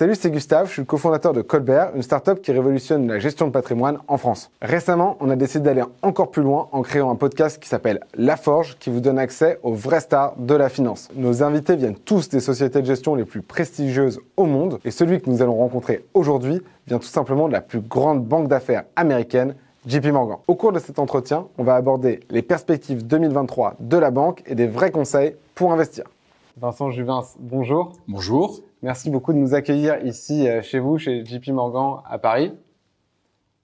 Salut, c'est Gustave, je suis le cofondateur de Colbert, une startup qui révolutionne la gestion de patrimoine en France. Récemment, on a décidé d'aller encore plus loin en créant un podcast qui s'appelle La Forge, qui vous donne accès aux vrais stars de la finance. Nos invités viennent tous des sociétés de gestion les plus prestigieuses au monde, et celui que nous allons rencontrer aujourd'hui vient tout simplement de la plus grande banque d'affaires américaine, JP Morgan. Au cours de cet entretien, on va aborder les perspectives 2023 de la banque et des vrais conseils pour investir. Vincent Juvin, bonjour. Bonjour. Merci beaucoup de nous accueillir ici euh, chez vous, chez JP Morgan à Paris,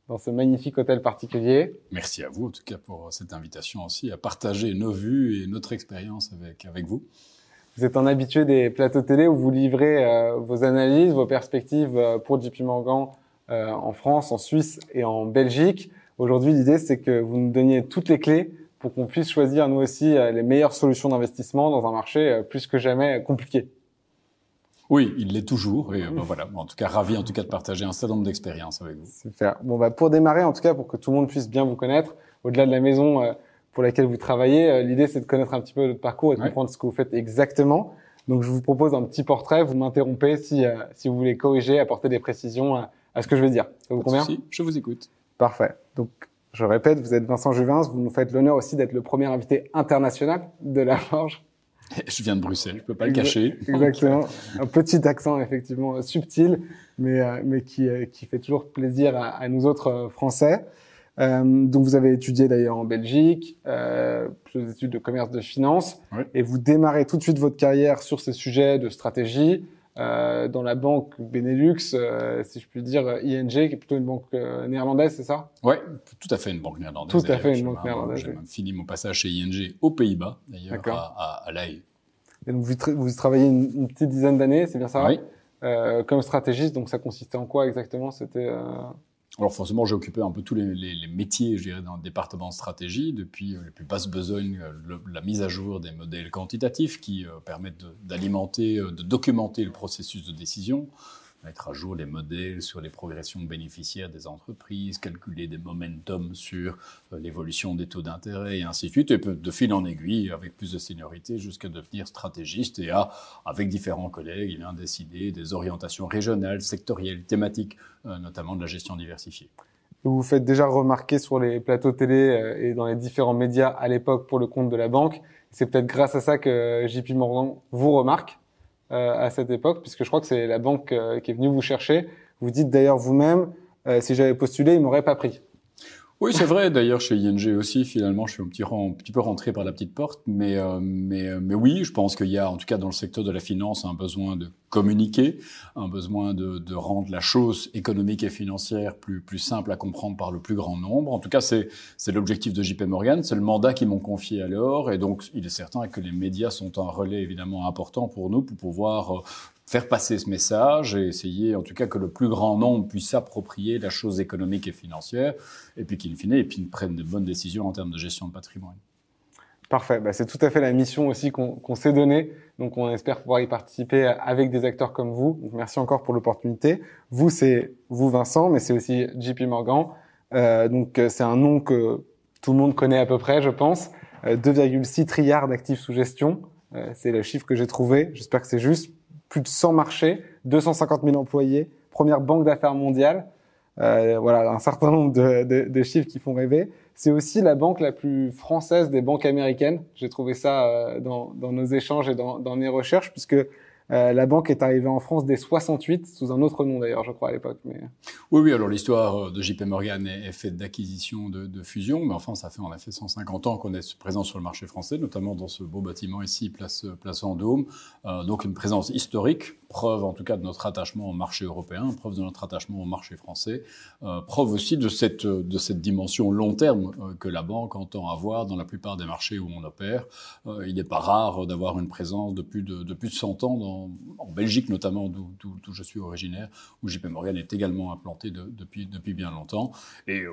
dans ce magnifique hôtel particulier. Merci à vous en tout cas pour cette invitation aussi à partager nos vues et notre expérience avec, avec vous. Vous êtes un habitué des plateaux télé où vous livrez euh, vos analyses, vos perspectives euh, pour JP Morgan en France, en Suisse et en Belgique. Aujourd'hui, l'idée, c'est que vous nous donniez toutes les clés pour qu'on puisse choisir nous aussi les meilleures solutions d'investissement dans un marché plus que jamais compliqué. Oui, il l'est toujours. Et ben voilà, en tout cas, ravi en tout cas de partager un certain nombre d'expériences avec vous. Super. Bon, bah, pour démarrer, en tout cas, pour que tout le monde puisse bien vous connaître, au-delà de la maison euh, pour laquelle vous travaillez, euh, l'idée c'est de connaître un petit peu votre parcours et de comprendre ce que vous faites exactement. Donc, je vous propose un petit portrait. Vous m'interrompez si si vous voulez corriger, apporter des précisions à, ce que je vais dire. Ça vous convient? Je vous écoute. Parfait. Donc, je répète, vous êtes Vincent Juvins. Vous nous faites l'honneur aussi d'être le premier invité international de la Forge. Je viens de Bruxelles, je peux pas le cacher. Exactement. Un petit accent effectivement subtil, mais euh, mais qui euh, qui fait toujours plaisir à, à nous autres euh, Français. Euh, donc vous avez étudié d'ailleurs en Belgique, euh, des études de commerce de finance, et vous démarrez tout de suite votre carrière sur ces sujets de stratégie, euh, dans la banque Benelux, euh, si je puis dire ING, qui est plutôt une banque euh, néerlandaise, c'est ça? Ouais, tout à fait une banque néerlandaise. Tout à fait une banque néerlandaise. J'ai même fini mon passage chez ING aux Pays-Bas, d'ailleurs, à, à, à La Et donc vous, vous travaillez une, une petite dizaine d'années, c'est bien ça? Oui. Euh, comme stratégiste, donc ça consistait en quoi exactement? C'était alors forcément, j'ai occupé un peu tous les, métiers, je dirais, dans le département stratégie, depuis euh, les plus basses besognes, euh, la mise à jour des modèles quantitatifs qui euh, permettent d'alimenter, de, documenter le processus de décision, mettre à jour les modèles sur les progressions bénéficiaires des entreprises, calculer des momentum sur euh, l'évolution des taux d'intérêt et ainsi de suite, et de fil en aiguille, avec plus de seniorité, jusqu'à devenir stratégiste et à, avec différents collègues, il a décidé des orientations régionales, sectorielles, thématiques, euh, notamment de la gestion diversifiée. Vous vous faites déjà remarquer sur les plateaux télé euh, et dans les différents médias à l'époque pour le compte de la banque. C'est peut-être grâce à ça que JP Morgan vous remarque à cette époque, puisque je crois que c'est la banque euh, qui est venue vous chercher. Vous dites d'ailleurs vous-même, euh, si j'avais postulé, ils m'auraient pas pris. Oui, c'est vrai. D'ailleurs, chez ING aussi, finalement, je suis un petit, un petit peu rentré par la petite porte, mais euh, mais mais oui, je pense qu'il y a, en tout cas dans le secteur de la finance, un besoin de communiquer, un besoin de, de rendre la chose économique et financière plus plus simple à comprendre par le plus grand nombre. En tout cas, c'est l'objectif de JP Morgan, c'est le mandat qu'ils m'ont confié alors, et donc il est certain que les médias sont un relais évidemment important pour nous pour pouvoir faire passer ce message et essayer en tout cas que le plus grand nombre puisse s'approprier la chose économique et financière et puis qu'in fine et puis prennent de bonnes décisions en termes de gestion de patrimoine. Parfait, bah, c'est tout à fait la mission aussi qu'on qu s'est donnée. Donc on espère pouvoir y participer avec des acteurs comme vous. Donc merci encore pour l'opportunité. Vous, c'est vous Vincent, mais c'est aussi JP Morgan. Euh, donc c'est un nom que tout le monde connaît à peu près, je pense. Euh, 2,6 trilliards d'actifs sous gestion. Euh, c'est le chiffre que j'ai trouvé. J'espère que c'est juste plus de 100 marchés, 250 000 employés, première banque d'affaires mondiale. Euh, voilà, un certain nombre de, de, de, chiffres qui font rêver. C'est aussi la banque la plus française des banques américaines. J'ai trouvé ça euh, dans, dans, nos échanges et dans, dans mes recherches, puisque euh, la banque est arrivée en France dès 68, sous un autre nom d'ailleurs, je crois, à l'époque. Mais... Oui, oui, alors l'histoire de JP Morgan est, faite d'acquisition, de, de, fusion, mais enfin, ça fait en effet 150 ans qu'on est présent sur le marché français, notamment dans ce beau bâtiment ici, place, place Vendôme. Euh, donc une présence historique, preuve en tout cas de notre attachement au marché européen, preuve de notre attachement au marché français, euh, preuve aussi de cette, de cette dimension long terme euh, que la banque entend avoir dans la plupart des marchés où on opère. Euh, il n'est pas rare d'avoir une présence de plus de, de, plus de 100 ans dans en Belgique notamment, d'où je suis originaire, où JP Morgan est également implanté de, depuis, bien longtemps. Et euh,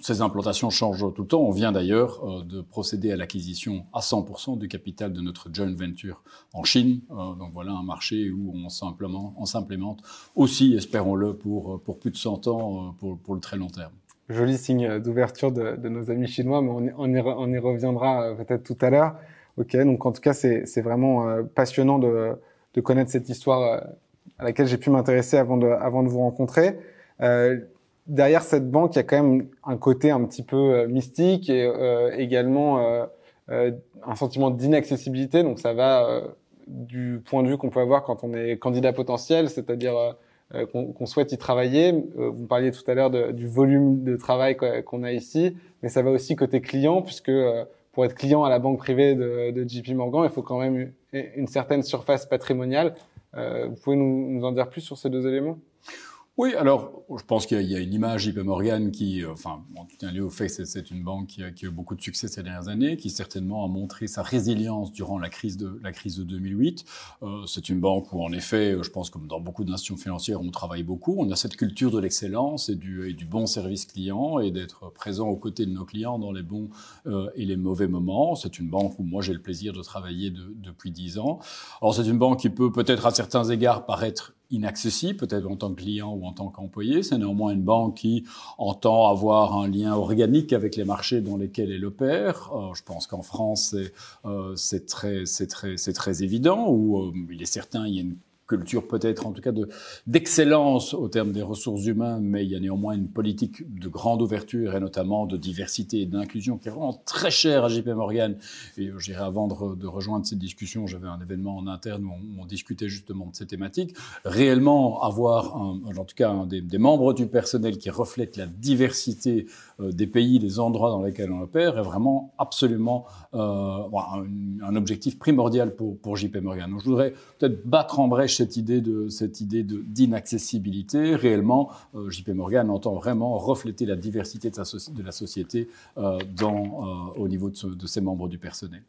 ces implantations changent tout le temps. On vient d'ailleurs euh, de procéder à l'acquisition à 100% du capital de notre joint venture en Chine. Euh, donc voilà un marché où on s'implémente aussi, espérons-le, pour, plus de 100 ans, pour, le très long terme joli signe d'ouverture de, nos amis chinois, mais on on y reviendra peut-être tout à l'heure. Ok, donc en tout cas, c'est vraiment passionnant de, de connaître cette histoire à laquelle j'ai pu m'intéresser avant de, avant de vous rencontrer. Euh, derrière cette banque, il y a quand même un côté un petit peu mystique et également un sentiment d'inaccessibilité. Donc ça va du point de vue qu'on peut avoir quand on est candidat potentiel, c'est-à-dire qu'on souhaite y travailler. vous parliez tout à l'heure du volume de travail qu'on a ici, mais ça va aussi côté client, puisque pour être client à la banque privée de, de JP Morgan, il faut quand même une certaine surface patrimoniale. Euh, vous pouvez nous, nous en dire plus sur ces deux éléments? Oui, alors je pense qu'il y, a une image JP Morgan qui, euh, enfin, en tout cas lié au fait que c'est une banque qui a, qui a, eu beaucoup de succès ces dernières années, qui certainement a montré sa résilience durant la crise de la crise de 2008. Euh, c'est une banque où, en effet, je pense comme dans beaucoup d'institutions financières, on travaille beaucoup. On a cette culture de l'excellence et du, et du bon service client et d'être présent aux côtés de nos clients dans les bons euh, et les mauvais moments. C'est une banque où moi j'ai le plaisir de travailler de, depuis dix ans. Alors c'est une banque qui peut peut-être à certains égards paraître inaccessible, peut-être en tant que client ou en tant qu'employé. C'est néanmoins une banque qui entend avoir un lien organique avec les marchés dans lesquels elle opère. Euh, je pense qu'en France, c'est euh, très, très, très évident, où euh, il est certain, il y a une culture peut-être en tout cas de d'excellence au terme des ressources humaines, mais il y a néanmoins une politique de grande ouverture et notamment de diversité et d'inclusion qui est vraiment très chère à JP Morgan. Et je dirais avant de, de rejoindre cette discussion, j'avais un événement en interne où on, discutait justement de ces thématiques. Réellement avoir, un, en tout cas, un des, des, membres du personnel qui reflète la diversité des pays, des endroits dans lesquels on opère est vraiment absolument euh, un, objectif primordial pour, pour JP Morgan. Donc je voudrais peut-être battre en brèche cette idée de cette idée d'inaccessibilité. Réellement, euh, JP Morgan entend vraiment refléter la diversité de, la société euh, euh, au niveau de ses membres du personnel.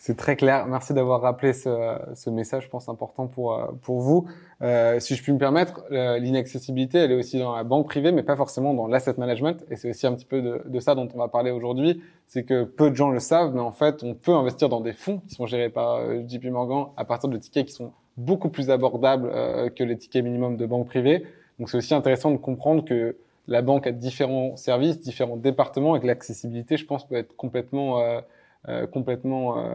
C'est très clair. Merci d'avoir rappelé ce, ce, message, je pense, important pour, pour vous. Euh, si je puis me permettre, l'inaccessibilité, elle est aussi dans la banque privée, mais pas forcément dans l'asset management. Et c'est aussi un petit peu de, de, ça dont on va parler aujourd'hui. C'est que peu de gens le savent, mais en fait, on peut investir dans des fonds qui sont gérés par JP Morgan à partir de tickets qui sont beaucoup plus abordable euh, que les tickets minimum de banque privée. Donc c'est aussi intéressant de comprendre que la banque a différents services, différents départements et que l'accessibilité, je pense, peut être complètement euh, euh, complètement euh,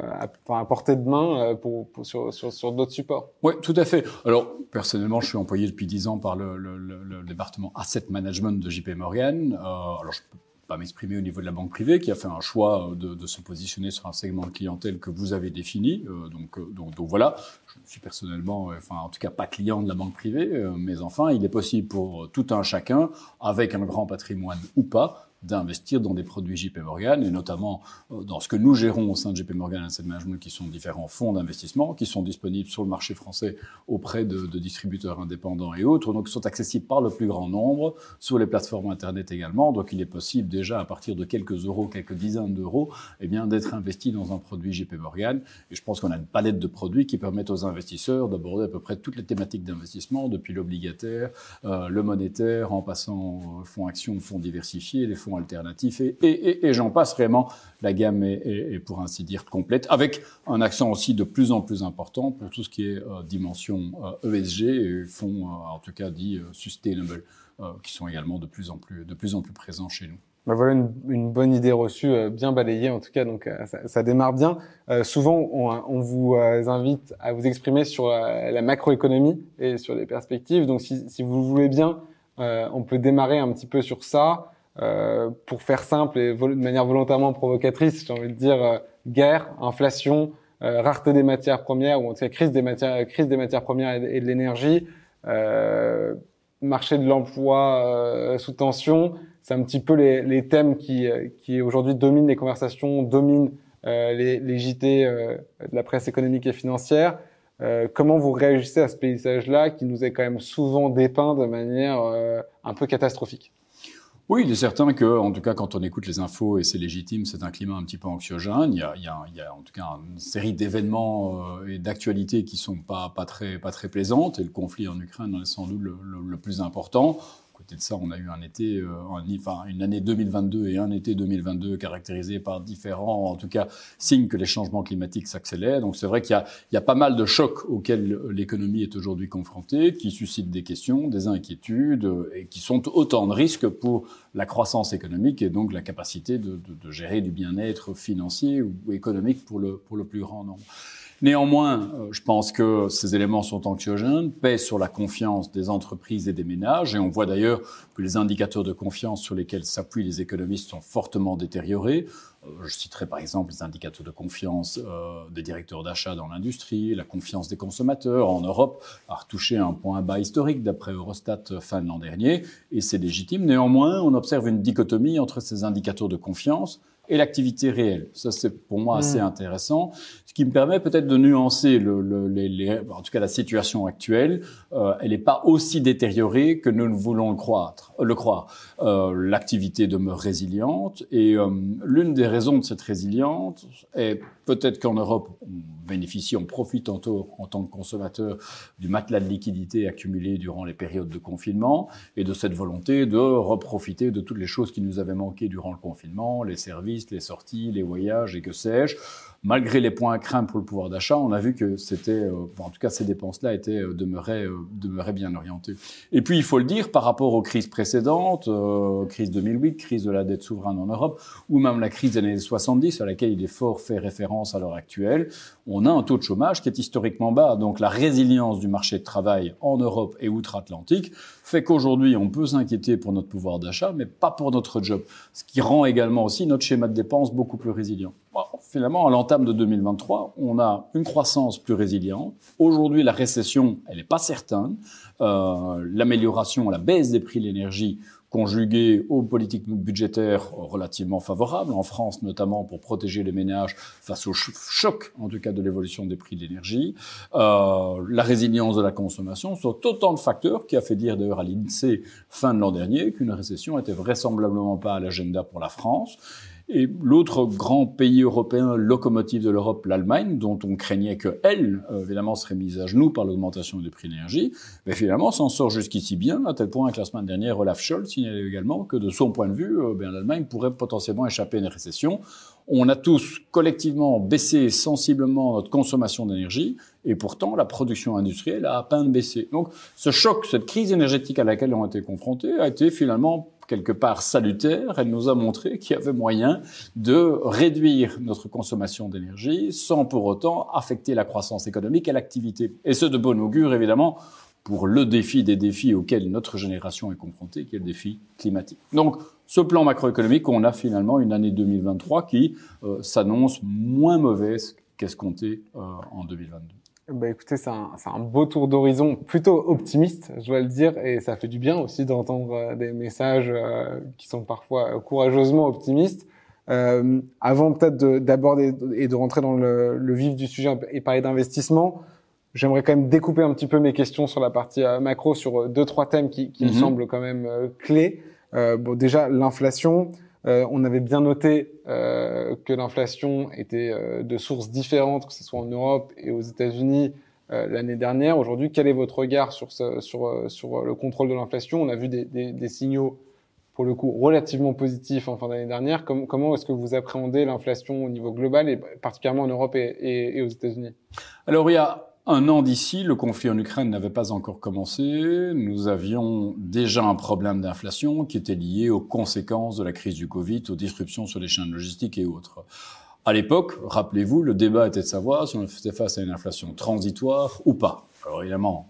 à, portée de main euh, pour, sur, sur, sur d'autres supports. Oui, tout à fait. Alors, personnellement, je suis employé depuis 10 ans par le, département Asset Management de JP Morgan. alors, je peux pas m'exprimer au niveau de la banque privée, qui a fait un choix de, se positionner sur un segment de clientèle que vous avez défini. donc, donc, donc, voilà, je suis personnellement, enfin en tout cas pas client de la banque privée, mais enfin il est possible pour tout un chacun, avec un grand patrimoine ou pas, d'investir dans des produits JP Morgan et notamment euh, dans ce que nous gérons au sein de JP Morgan Asset Management qui sont différents fonds d'investissement qui sont disponibles sur le marché français auprès de, distributeurs indépendants et autres. Donc sont accessibles par le plus grand nombre sur les plateformes internet également. Donc il est possible déjà à partir de quelques euros quelques dizaines d'euros eh bien d'être investi dans un produit JP Morgan. Et je pense qu'on a une palette de produits qui permettent aux investisseurs d'aborder à peu près toutes les thématiques d'investissement depuis l'obligataire euh, le monétaire en passant fonds actions fonds diversifiés les fonds alternatifs et, j'en passe vraiment. La gamme est, pour ainsi dire complète, avec un accent aussi de plus en plus important pour tout ce qui est euh, dimension euh, ESG et fonds, euh, en tout cas dit sustainable, qui sont également de plus en plus, de plus en plus présents chez nous. Ben voilà une, bonne idée reçue, bien balayée en tout cas, donc ça, démarre bien. Souvent, on, vous invite à vous exprimer sur la, macroéconomie et sur les perspectives. Donc, si vous voulez bien, on peut démarrer un petit peu sur ça. Euh, pour faire simple et de manière volontairement provocatrice, j'ai envie de dire euh, guerre, inflation, euh, rareté des matières premières ou en tout cas crise des matières, crise des matières premières et, de l'énergie, marché de l'emploi sous tension. C'est un petit peu les, les thèmes qui, qui aujourd'hui dominent les conversations, dominent les, les, JT de la presse économique et financière. comment vous réagissez à ce paysage-là qui nous est quand même souvent dépeint de manière un peu catastrophique? Oui, il est certain que, en tout cas, quand on écoute les infos, et c'est légitime, c'est un climat un petit peu anxiogène. Il y a, il y a, il y a en tout cas une série d'événements euh, et d'actualités qui sont pas, pas, très, pas très plaisantes, et le conflit en Ukraine est sans doute le, le plus important côté de ça, on a eu un été, euh, enfin une année 2022 et un été 2022 caractérisé par différents, en tout cas, signes que les changements climatiques s'accélèrent. Donc c'est vrai qu'il y, y a, pas mal de chocs auxquels l'économie est aujourd'hui confrontée, qui suscitent des questions, des inquiétudes et qui sont autant de risques pour la croissance économique et donc la capacité de, de, de gérer du bien-être financier ou économique pour le, pour le plus grand nombre. Néanmoins, euh, je pense que ces éléments sont anxiogènes, pèsent sur la confiance des entreprises et des ménages, et on voit d'ailleurs que les indicateurs de confiance sur lesquels s'appuient les économistes sont fortement détériorés. Euh, je citerai par exemple les indicateurs de confiance euh, des directeurs d'achat dans l'industrie, la confiance des consommateurs en Europe a retouché un point bas historique d'après Eurostat fin de l'an dernier, et c'est légitime. Néanmoins, on observe une dichotomie entre ces indicateurs de confiance et l'activité réelle. Ça, c'est pour moi assez hmm. intéressant, ce qui me permet peut-être de nuancer le, le, les, en tout cas la situation actuelle. Euh, elle n'est pas aussi détériorée que nous ne voulons le croire. Le croire. Euh, l'activité demeure résiliente et euh, l'une des raisons de cette résilience est peut-être qu'en Europe, on bénéficie, on profite en, en tant que consommateur du matelas de liquidité accumulé durant les périodes de confinement et de cette volonté de reprofiter de toutes les choses qui nous avaient manqué durant le confinement, les services les sorties, les voyages et que sais-je malgré les points à craindre pour le pouvoir d'achat, on a vu que c'était, euh, en tout cas, ces dépenses-là étaient euh, demeuraient, euh, demeuraient bien orientées. Et puis, il faut le dire, par rapport aux crises précédentes, crise 2008, crise de la dette souveraine en Europe, ou même la crise années 70, à laquelle il est fort fait référence à l'heure actuelle, on a un taux de chômage qui est historiquement bas. Donc, la résilience du marché de travail en Europe et outre-Atlantique fait qu'aujourd'hui, on peut s'inquiéter pour notre pouvoir d'achat, mais pas pour notre job. Ce qui rend également aussi notre schéma de dépenses beaucoup plus résilient. finalement, à l'entame de 2023, on a une croissance plus résiliente. Aujourd'hui, la récession, elle n'est pas certaine. Euh, L'amélioration, la baisse des prix de l'énergie conjuguée aux politiques budgétaires relativement favorables, en France notamment pour protéger les ménages face au choc, en tout cas de l'évolution des prix de l'énergie, euh, la résilience de la consommation, sont autant de facteurs qui a fait dire d'ailleurs à l'INSEE fin de l'an dernier qu'une récession était vraisemblablement pas à l'agenda pour la France. Et l'autre grand pays européen locomotive de l'Europe, l'Allemagne, dont on craignait que elle, euh, évidemment, serait mise à genoux par l'augmentation des prix de l'énergie, mais finalement s'en sort jusqu'ici bien, à tel point que la semaine dernière, Olaf Scholz signalait également que de son point de vue, euh, l'Allemagne pourrait potentiellement échapper à une récession. On a tous collectivement baissé sensiblement notre consommation d'énergie, et pourtant la production industrielle a à peine baissé. Donc ce choc, cette crise énergétique à laquelle on a été confrontés, a été finalement quelque part salutaire. Elle nous a montré qu'il y avait moyen de réduire notre consommation d'énergie sans pour autant affecter la croissance économique et l'activité. Et ce de bon augure, évidemment, pour le défi des défis auxquels notre génération est confrontée, qui est le défi climatique. Donc, ce plan macroéconomique, on a finalement une année 2023 qui euh, s'annonce moins mauvaise qu'escomptée euh, en 2022. Bah écoutez, c'est un, un, beau tour d'horizon plutôt optimiste, je dois le dire, et ça fait du bien aussi d'entendre euh, des messages euh, qui sont parfois courageusement optimistes. Euh, avant peut-être d'aborder et de rentrer dans le, le, vif du sujet et parler d'investissement, j'aimerais quand même découper un petit peu mes questions sur la partie macro sur deux trois thèmes qui, qui me mhm. semblent quand même clés. bon, déjà l'inflation. Euh, on avait bien noté euh, que l'inflation était euh, de sources différentes, que ce soit en Europe et aux États-Unis l'année dernière. Aujourd'hui, quel est votre regard sur, ce, sur, sur le contrôle de l'inflation? On a vu des, des, des, signaux, pour le coup, relativement positifs en fin d'année dernière. comment est-ce que vous appréhendez l'inflation au niveau global et particulièrement en Europe et, et, et aux États-Unis? Alors, il y a un an d'ici, le conflit en Ukraine n'avait pas encore commencé. Nous avions déjà un problème d'inflation qui était lié aux conséquences de la crise du Covid, aux disruptions sur les chaînes logistiques et autres. À l'époque, rappelez-vous, le débat était de savoir si on était face à une inflation transitoire ou pas. Alors évidemment,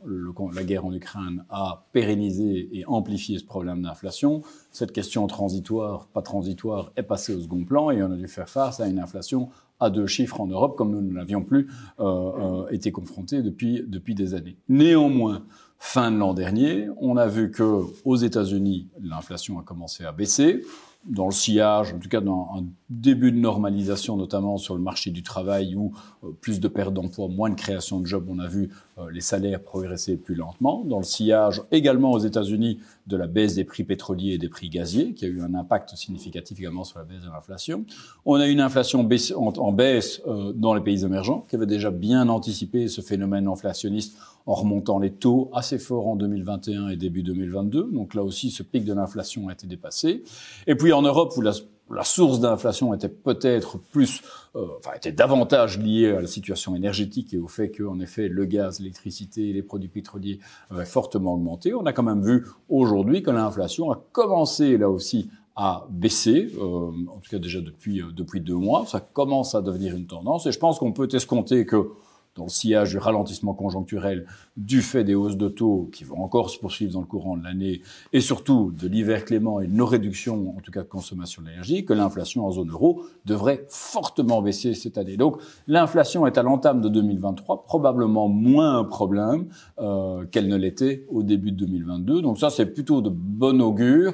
la guerre en Ukraine a pérennisé et amplifié ce problème d'inflation. Cette question transitoire, pas transitoire, est passée au second plan et on a dû faire face à une inflation à deux chiffres en Europe, comme nous ne l'avions plus euh, euh, été confrontés depuis, depuis des années. Néanmoins, fin de l'an dernier, on a vu que aux États-Unis, l'inflation a commencé à baisser dans le sillage, en tout cas dans un début de normalisation, notamment sur le marché du travail, où euh, plus de pertes d'emplois, moins de création de jobs, on a vu les salaires progresser plus lentement. Dans le sillage également aux États-Unis de la baisse des prix pétroliers et des prix gaziers, qui a eu un impact significatif également sur la baisse de l'inflation. On a une inflation en, baisse euh, dans les pays émergents, qui avait déjà bien anticipé ce phénomène inflationniste en remontant les taux assez forts en 2021 et début 2022. Donc là aussi, ce pic de l'inflation a été dépassé. Et puis en Europe, où la, source d'inflation était peut-être plus, euh, enfin était davantage liée à la situation énergétique et au fait qu'en effet le gaz, l'électricité, les produits pétroliers avaient fortement augmenté. On a quand même vu aujourd'hui que l'inflation a commencé là aussi à baisser, euh, en tout cas déjà depuis euh, depuis deux mois. Ça commence à devenir une tendance et je pense qu'on peut escompter que dans le sillage du ralentissement conjoncturel du fait des hausses de taux qui vont encore se poursuivre dans le courant de l'année et surtout de l'hiver clément et de nos réductions, en tout cas de consommation d'énergie, que l'inflation en zone euro devrait fortement baisser cette année. Donc l'inflation est à l'entame de 2023 probablement moins un problème euh, qu'elle ne l'était au début de 2022. Donc ça, c'est plutôt de bon augure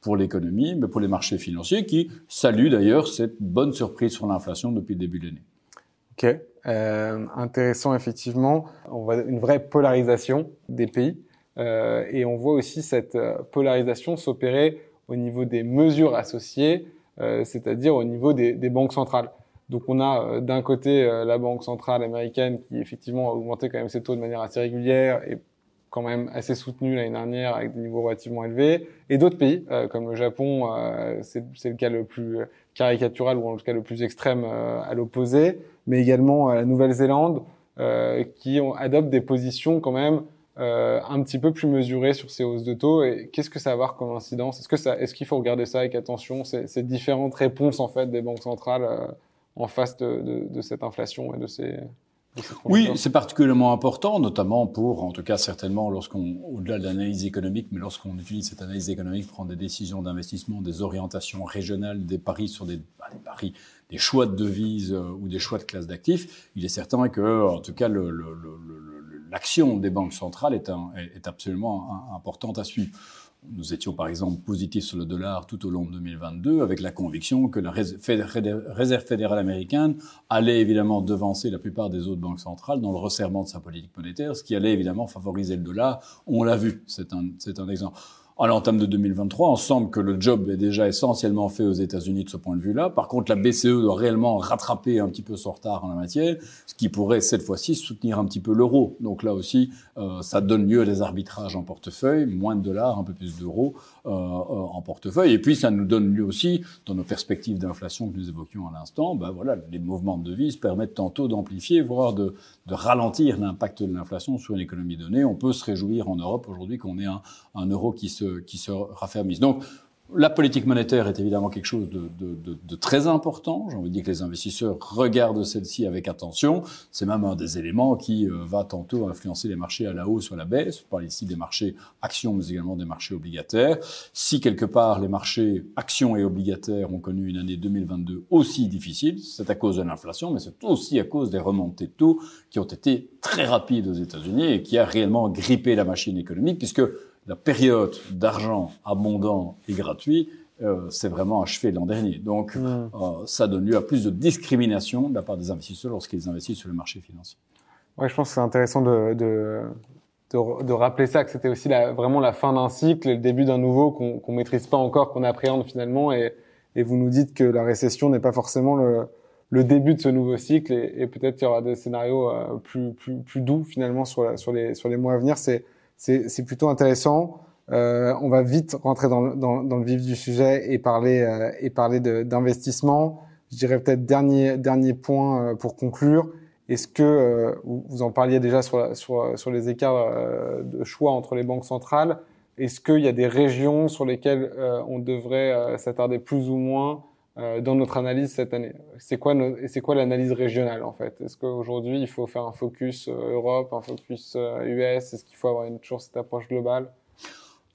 pour l'économie, mais pour les marchés financiers qui saluent d'ailleurs cette bonne surprise sur l'inflation depuis le début de l'année. Ok, euh, intéressant effectivement. On voit une vraie polarisation des pays euh, et on voit aussi cette euh, polarisation s'opérer au niveau des mesures associées, euh, c'est-à-dire au niveau des, des, banques centrales. Donc on a euh, d'un côté euh, la banque centrale américaine qui effectivement a augmenté quand même ses taux de manière assez régulière et quand même assez soutenu l'année dernière avec des niveaux relativement élevés, et d'autres pays comme le Japon, c'est le cas le plus caricatural ou en tout cas le plus extrême à l'opposé, mais également la Nouvelle-Zélande qui ont, adoptent des positions quand même euh, un petit peu plus mesuré sur ces hausses de taux. Et qu'est-ce que ça va avoir comme incidence? Est-ce que est-ce qu'il faut regarder ça avec attention? Ces, ces, différentes réponses en fait des banques centrales euh, en face de, de, de, cette inflation et de ces oui, c'est particulièrement important, notamment pour, en tout cas certainement, lorsqu'on, au-delà de l'analyse économique, mais lorsqu'on utilise cette analyse économique pour prendre des décisions d'investissement, des orientations régionales, des paris sur des, bah, des paris, des choix de devises euh, ou des choix de classes d'actifs, il est certain que, en tout cas, le, le, le l'action des banques centrales est, absolument importante à suivre. Nous étions par exemple positifs sur le dollar tout au long de 2022 avec la conviction que la Réserve fédérale américaine allait évidemment devancer la plupart des autres banques centrales dans le resserrement de sa politique monétaire, ce qui allait évidemment favoriser le dollar. On l'a vu, c'est un exemple à l'entame de 2023. On semble que le job est déjà essentiellement fait aux États-Unis de ce point de vue-là. Par contre, la BCE doit réellement rattraper un petit peu son retard en la matière, ce qui pourrait cette fois-ci soutenir un petit peu l'euro. Donc là aussi, euh, ça donne lieu à des arbitrages en portefeuille, moins de dollars, un peu plus d'euros euh, euh, en portefeuille. Et puis ça nous donne lieu aussi, dans nos perspectives d'inflation que nous évoquions à l'instant, ben voilà, les mouvements de devises permettent tantôt d'amplifier, voire de, de ralentir l'impact de l'inflation sur une économie donnée. On peut se réjouir en Europe aujourd'hui qu'on ait un, un euro qui se qui se raffermissent. Donc, la politique monétaire est évidemment quelque chose de, de, très important. J'ai envie de dire que les investisseurs regardent celle-ci avec attention. C'est même un des éléments qui euh, va tantôt influencer les marchés à la hausse ou à la baisse. Je parle ici des marchés actions, mais également des marchés obligataires. Si quelque part les marchés actions et obligataires ont connu une année 2022 aussi difficile, c'est à cause de l'inflation, mais c'est aussi à cause des remontées de taux qui ont été très rapides aux États-Unis et qui a réellement grippé la machine économique, puisque la période d'argent abondant et gratuit, euh, c'est vraiment achevé l'an dernier. Donc, mm. euh, ça donne lieu à plus de discrimination de la part des investisseurs lorsqu'ils investissent sur le marché financier. Ouais, je pense que c'est intéressant de, de, de, de, rappeler ça, que c'était aussi la, vraiment la fin d'un cycle, le début d'un nouveau qu'on qu'on maîtrise pas encore, qu'on appréhende finalement. Et, et vous nous dites que la récession n'est pas forcément le, le début de ce nouveau cycle, et, et peut-être qu'il y aura des scénarios euh, plus, plus, plus doux finalement sur, sur, les, sur les mois à venir. C'est c'est plutôt intéressant. Euh, on va vite rentrer dans, dans, dans, le vif du sujet et parler euh, et parler d'investissement. Je dirais peut-être dernier dernier point euh, pour conclure. Est-ce que euh, vous en parliez déjà sur, sur, sur les écarts euh, de choix entre les banques centrales Est-ce qu'il y a des régions sur lesquelles on devrait s'attarder plus ou moins euh, dans notre analyse cette année. C'est quoi, quoi l'analyse régionale en fait? Est-ce qu'aujourd'hui il faut faire un focus euh, Europe, un focus US euh, Est-ce qu'il faut avoir toujours cette approche globale?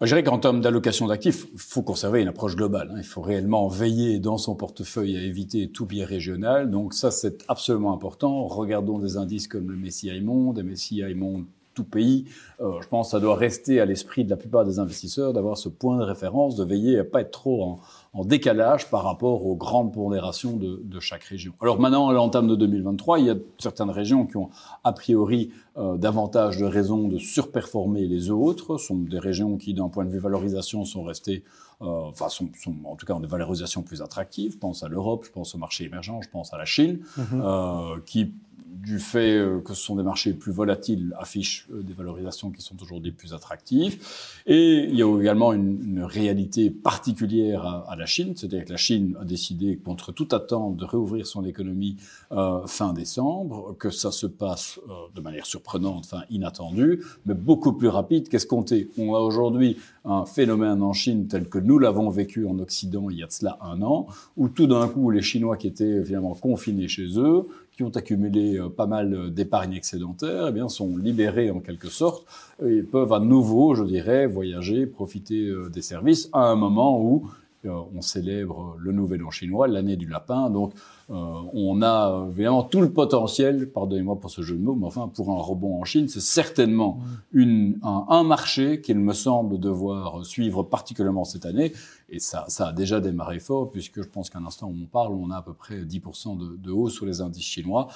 Je dirais qu'en termes d'allocation d'actifs, il faut conserver une approche globale. Hein. Il faut réellement veiller dans son portefeuille à éviter tout biais régional. Donc ça, c'est absolument important. Regardons des indices comme le MSCI Monde, MSCI Monde tout pays. Euh, je pense que ça doit rester à l'esprit de la plupart des investisseurs d'avoir ce point de référence, de veiller à pas être trop en, en décalage par rapport aux grandes pondérations de, de, chaque région. Alors maintenant, à l'entame de 2023, il y a certaines régions qui ont a priori euh, davantage de raisons de surperformer les autres. Ce sont des régions qui, d'un point de vue valorisation, sont restées, euh, enfin, sont, sont, en tout cas ont des valorisations plus attractives. Je pense à l'Europe, je pense au marché émergent, je pense à la Chine, mm-hmm. euh, qui du fait euh, que ce sont des marchés plus volatiles, affichent euh, des valorisations qui sont aujourd'hui plus attractives. Et il y a également une, réalité particulière à, la Chine, c'est-à-dire que la Chine a décidé, contre toute attente, de réouvrir son économie euh, fin décembre, que ça se passe de manière surprenante, enfin inattendue, mais beaucoup plus rapide qu'escompté. On a aujourd'hui un phénomène en Chine tel que nous l'avons vécu en Occident il y a de cela un an, où tout d'un coup les Chinois qui étaient finalement confinés chez eux, qui ont accumulé pas mal d'épargne excédentaire, eh bien, sont libérés en quelque sorte et peuvent à nouveau, je dirais, voyager, profiter des services à un moment où on célèbre le Nouvel An chinois, l'année du lapin. Donc, euh, on a évidemment tout le potentiel, pardonnez-moi pour ce jeu de mots, mais enfin, pour un rebond en Chine, c'est certainement une, un, marché qu'il me semble devoir suivre particulièrement cette année. Et ça, ça a déjà démarré fort, puisque je pense qu'à l'instant où on parle, on a à peu près 10% de, de hausse sur les indices chinois.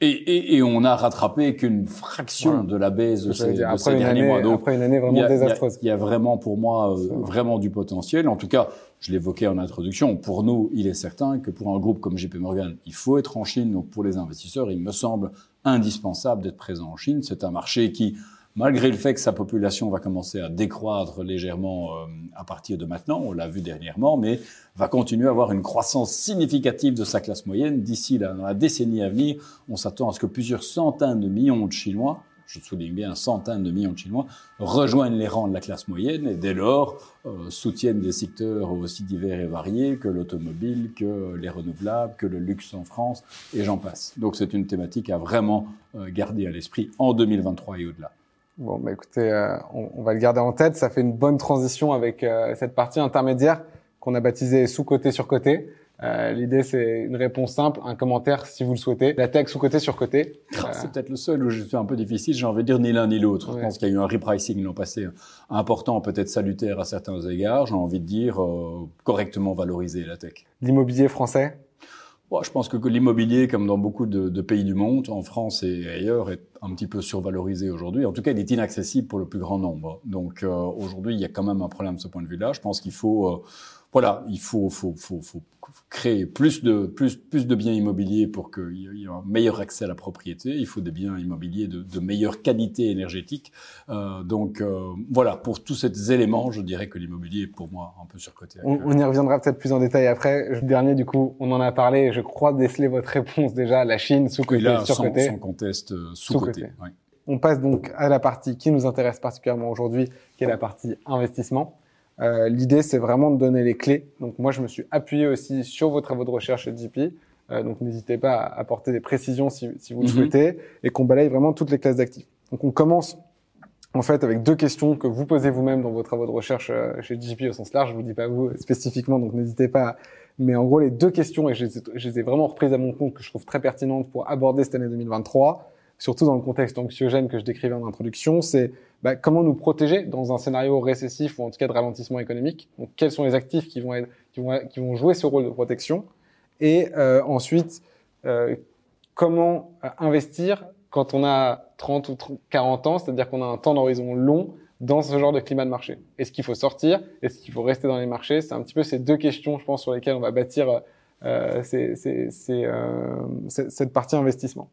Et, et, et, on a rattrapé qu'une fraction de la baisse de ces, de ces derniers mois. Donc, après une année vraiment désastreuse. Il y, a vraiment pour moi euh, vraiment du potentiel. En tout cas, je l'évoquais en introduction. Pour nous, il est certain que pour un groupe comme JP Morgan, il faut être en Chine. Donc pour les investisseurs, il me semble indispensable d'être présent en Chine. C'est un marché qui malgré le fait que sa population va commencer à décroître légèrement euh, à partir de maintenant, on l'a vu dernièrement, mais va continuer à avoir une croissance significative de sa classe moyenne. D'ici la, la décennie à venir, on s'attend à ce que plusieurs centaines de millions de Chinois, je souligne bien centaines de millions de Chinois, rejoignent les rangs de la classe moyenne et dès lors euh, soutiennent des secteurs aussi divers et variés que l'automobile, que les renouvelables, que le luxe en France, et j'en passe. Donc c'est une thématique à vraiment euh, garder à l'esprit en 2023 et au-delà. Bon, bah écoutez, euh, on, on, va le garder en tête. Ça fait une bonne transition avec euh, cette partie intermédiaire qu'on a baptisée sous-côté sur côté. Euh, L'idée, c'est une réponse simple, un commentaire si vous le souhaitez. La tech sous-côté sur côté. Ah, c'est peut-être le seul où je suis un peu difficile. J'ai envie de dire ni l'un ni l'autre. Je pense qu'il y a eu un repricing l'an passé important, peut-être salutaire à certains égards. J'ai envie de dire correctement valorisé la tech. L'immobilier français je pense que l'immobilier, comme dans beaucoup de, pays du monde, en France et ailleurs, est un petit peu survalorisé aujourd'hui. En tout cas, il est inaccessible pour le plus grand nombre. Donc euh, aujourd'hui, il y a quand même un problème de ce point de vue-là. Je pense qu'il faut, euh, voilà, il faut, faut, faut, faut créer plus de, plus, plus de biens immobiliers pour qu'il y ait un meilleur accès à la propriété. Il faut des biens immobiliers de, de meilleure qualité énergétique. Euh, donc euh, voilà, pour tous ces éléments, je dirais que l'immobilier est pour moi un peu surcoté. On, on, y reviendra peut-être plus en détail après. Le dernier, du coup, on en a parlé. Je crois déceler votre réponse déjà. La Chine sous-côté, sur-côté. Sans, sans conteste, euh, sous-côté. Sous oui. On passe donc à la partie qui nous intéresse particulièrement aujourd'hui, qui est la partie investissement. Euh, L'idée, c'est vraiment de donner les clés. Donc moi, je me suis appuyé aussi sur vos travaux de recherche chez JP. Euh, donc n'hésitez pas à apporter des précisions si, si vous le mm -hmm. souhaitez et qu'on balaye vraiment toutes les classes d'actifs. Donc on commence en fait avec deux questions que vous posez vous-même dans vos travaux de recherche euh, chez JP au sens large. Je vous dis pas vous spécifiquement, donc n'hésitez pas. Mais en gros, les deux questions, et je les, ai, je les ai vraiment reprises à mon compte, que je trouve très pertinentes pour aborder cette année 2023, surtout dans le contexte anxiogène que je décrivais en introduction, c'est bah, comment nous protéger dans un scénario récessif ou en tout cas de ralentissement économique. Donc, quels sont les actifs qui vont, jouer ce rôle de protection Et euh, ensuite, euh, comment euh, investir quand on a 30 ou 40 ans, c'est-à-dire qu'on a un temps d'horizon long dans ce genre de climat de marché Est-ce qu'il faut sortir? Est-ce qu'il faut rester dans les marchés? C'est un petit peu ces deux questions, je pense, sur lesquelles on va bâtir cette partie investissement.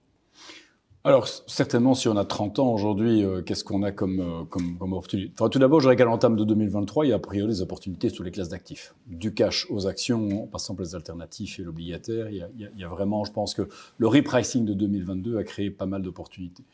Alors certainement, si on a 30 ans aujourd'hui, euh, qu'est-ce qu'on a comme, euh, comme, comme opportunité enfin, Tout d'abord, je dirais qu'à l'entame de 2023, il y a a priori des opportunités sur les classes d'actifs. Du cash aux actions, en passant par les alternatifs et l'obligataire, il, il, y a vraiment, je pense que le repricing de 2022 a créé pas mal d'opportunités.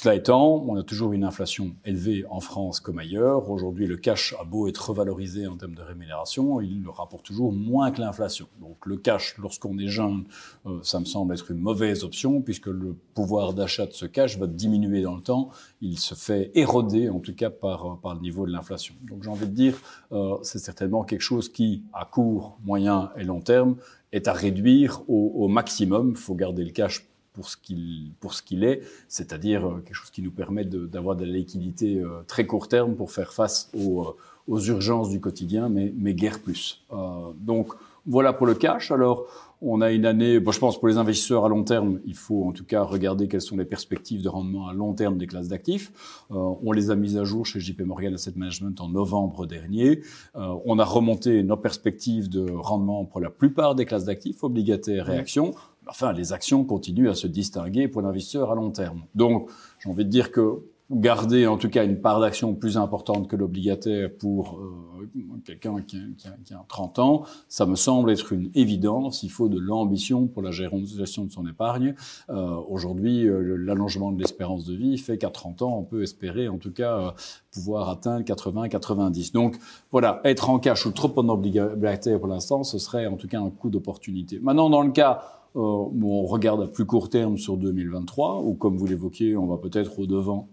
Cela étant, on a toujours une inflation élevée en France comme ailleurs. Aujourd'hui, le cash a beau être revalorisé en termes de rémunération, il rapporte toujours moins que l'inflation. Donc le cash, lorsqu'on est jeune, euh, ça me semble être une mauvaise option puisque le pouvoir d'achat de ce cash va diminuer dans le temps. Il se fait éroder, en tout cas par, par le niveau de l'inflation. Donc j'ai envie de dire, euh, c'est certainement quelque chose qui, à court, moyen et long terme, est à réduire au, au maximum. Il faut garder le cash pour ce qu'il pour ce qu'il est, c'est-à-dire euh, quelque chose qui nous permet d'avoir de, de, la liquidité euh, très court terme pour faire face aux, euh, aux urgences du quotidien, mais mais guère plus. Euh, donc voilà pour le cash. Alors on a une année, bon, je pense pour les investisseurs à long terme, il faut en tout cas regarder quelles sont les perspectives de rendement à long terme des classes d'actifs. Euh, on les a mises à jour chez JP Morgan Asset Management en novembre dernier. Euh, on a remonté nos perspectives de rendement pour la plupart des classes d'actifs, obligataires et actions. Enfin, les actions continuent à se distinguer pour l'investisseur à long terme. Donc, j'ai envie de dire que garder en tout cas une part d'action plus importante que l'obligataire pour euh, quelqu'un qui, qui, a 30 ans, ça me semble être une évidence. Il faut de l'ambition pour la gestion de son épargne. Euh, Aujourd'hui, euh, l'allongement de l'espérance de vie fait qu'à 30 ans, on peut espérer en tout cas euh, pouvoir atteindre 80-90. Donc voilà, être en cash ou trop en obligataire pour l'instant, ce serait en tout cas un coup d'opportunité. Maintenant, dans le cas euh, où on regarde à plus court terme sur 2023, ou comme vous l'évoquiez, on va peut-être au devant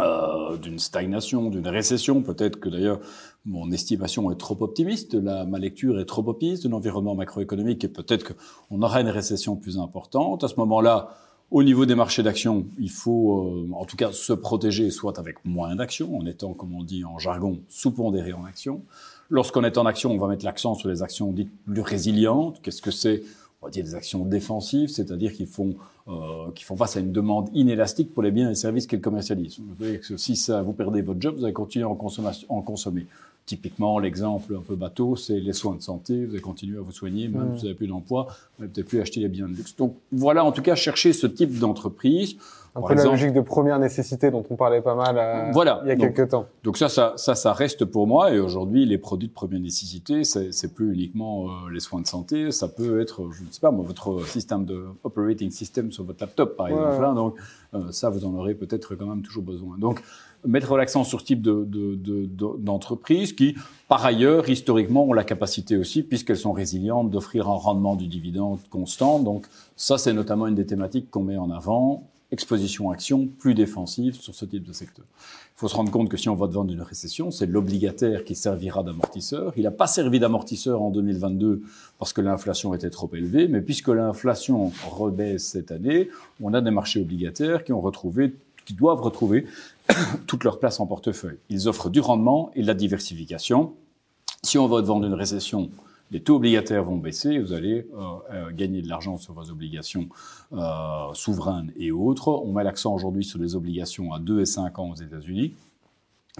euh, d'une stagnation, d'une récession. Peut-être que d'ailleurs mon estimation est trop optimiste, ma lecture est trop optimiste de l'environnement macroéconomique et peut-être qu'on aura une récession plus importante. À ce moment-là, au niveau des marchés d'actions, il faut euh, en tout cas se protéger, soit avec moins d'actions, en étant, comme on dit en jargon, sous-pondéré en action. Lorsqu'on est en action, on va mettre l'accent sur les actions dites plus résilientes. Qu'est-ce que c'est on va dire des actions défensives, c'est-à-dire qu'ils font, euh, font face à une demande inélastique pour les biens et services qu'ils commercialisent. Vous si ça, vous perdez votre job, vous allez continuer à en consommer. Typiquement, l'exemple un peu bateau, c'est les soins de santé. Vous allez continuer à vous soigner, même si vous n'avez plus d'emploi, vous n'allez peut-être plus acheter les biens de luxe. Donc voilà, en tout cas, chercher ce type d'entreprise. Un peu la logique de première nécessité dont on parlait pas mal euh, il y a quelques temps. Donc ça, ça, ça, ça reste pour moi. Et aujourd'hui, les produits de première nécessité, c'est plus uniquement euh, les soins de santé. Ça peut être, je ne sais pas, moi, votre système de operating system sur votre laptop, par exemple. Hein. donc euh, ça, vous en aurez peut-être quand même toujours besoin. Donc mettre l'accent sur ce type d'entreprise de, de, qui, par ailleurs, historiquement, ont la capacité aussi, puisqu'elles sont résilientes, d'offrir un rendement du dividende constant. Donc ça, c'est notamment une des thématiques qu'on met en avant exposition action plus défensive sur ce type de secteur. Il faut se rendre compte que si on va devant une récession, c'est l'obligataire qui servira d'amortisseur. Il n'a pas servi d'amortisseur en 2022 parce que l'inflation était trop élevée, mais puisque l'inflation rebaisse cette année, on a des marchés obligataires qui ont retrouvé, qui doivent retrouver toute leur place en portefeuille. Ils offrent du rendement et de la diversification. Si on va devant une récession, les taux obligataires vont baisser, vous allez euh, euh, gagner de l'argent sur vos obligations euh, souveraines et autres. On met l'accent aujourd'hui sur les obligations à 2 et 5 ans aux États-Unis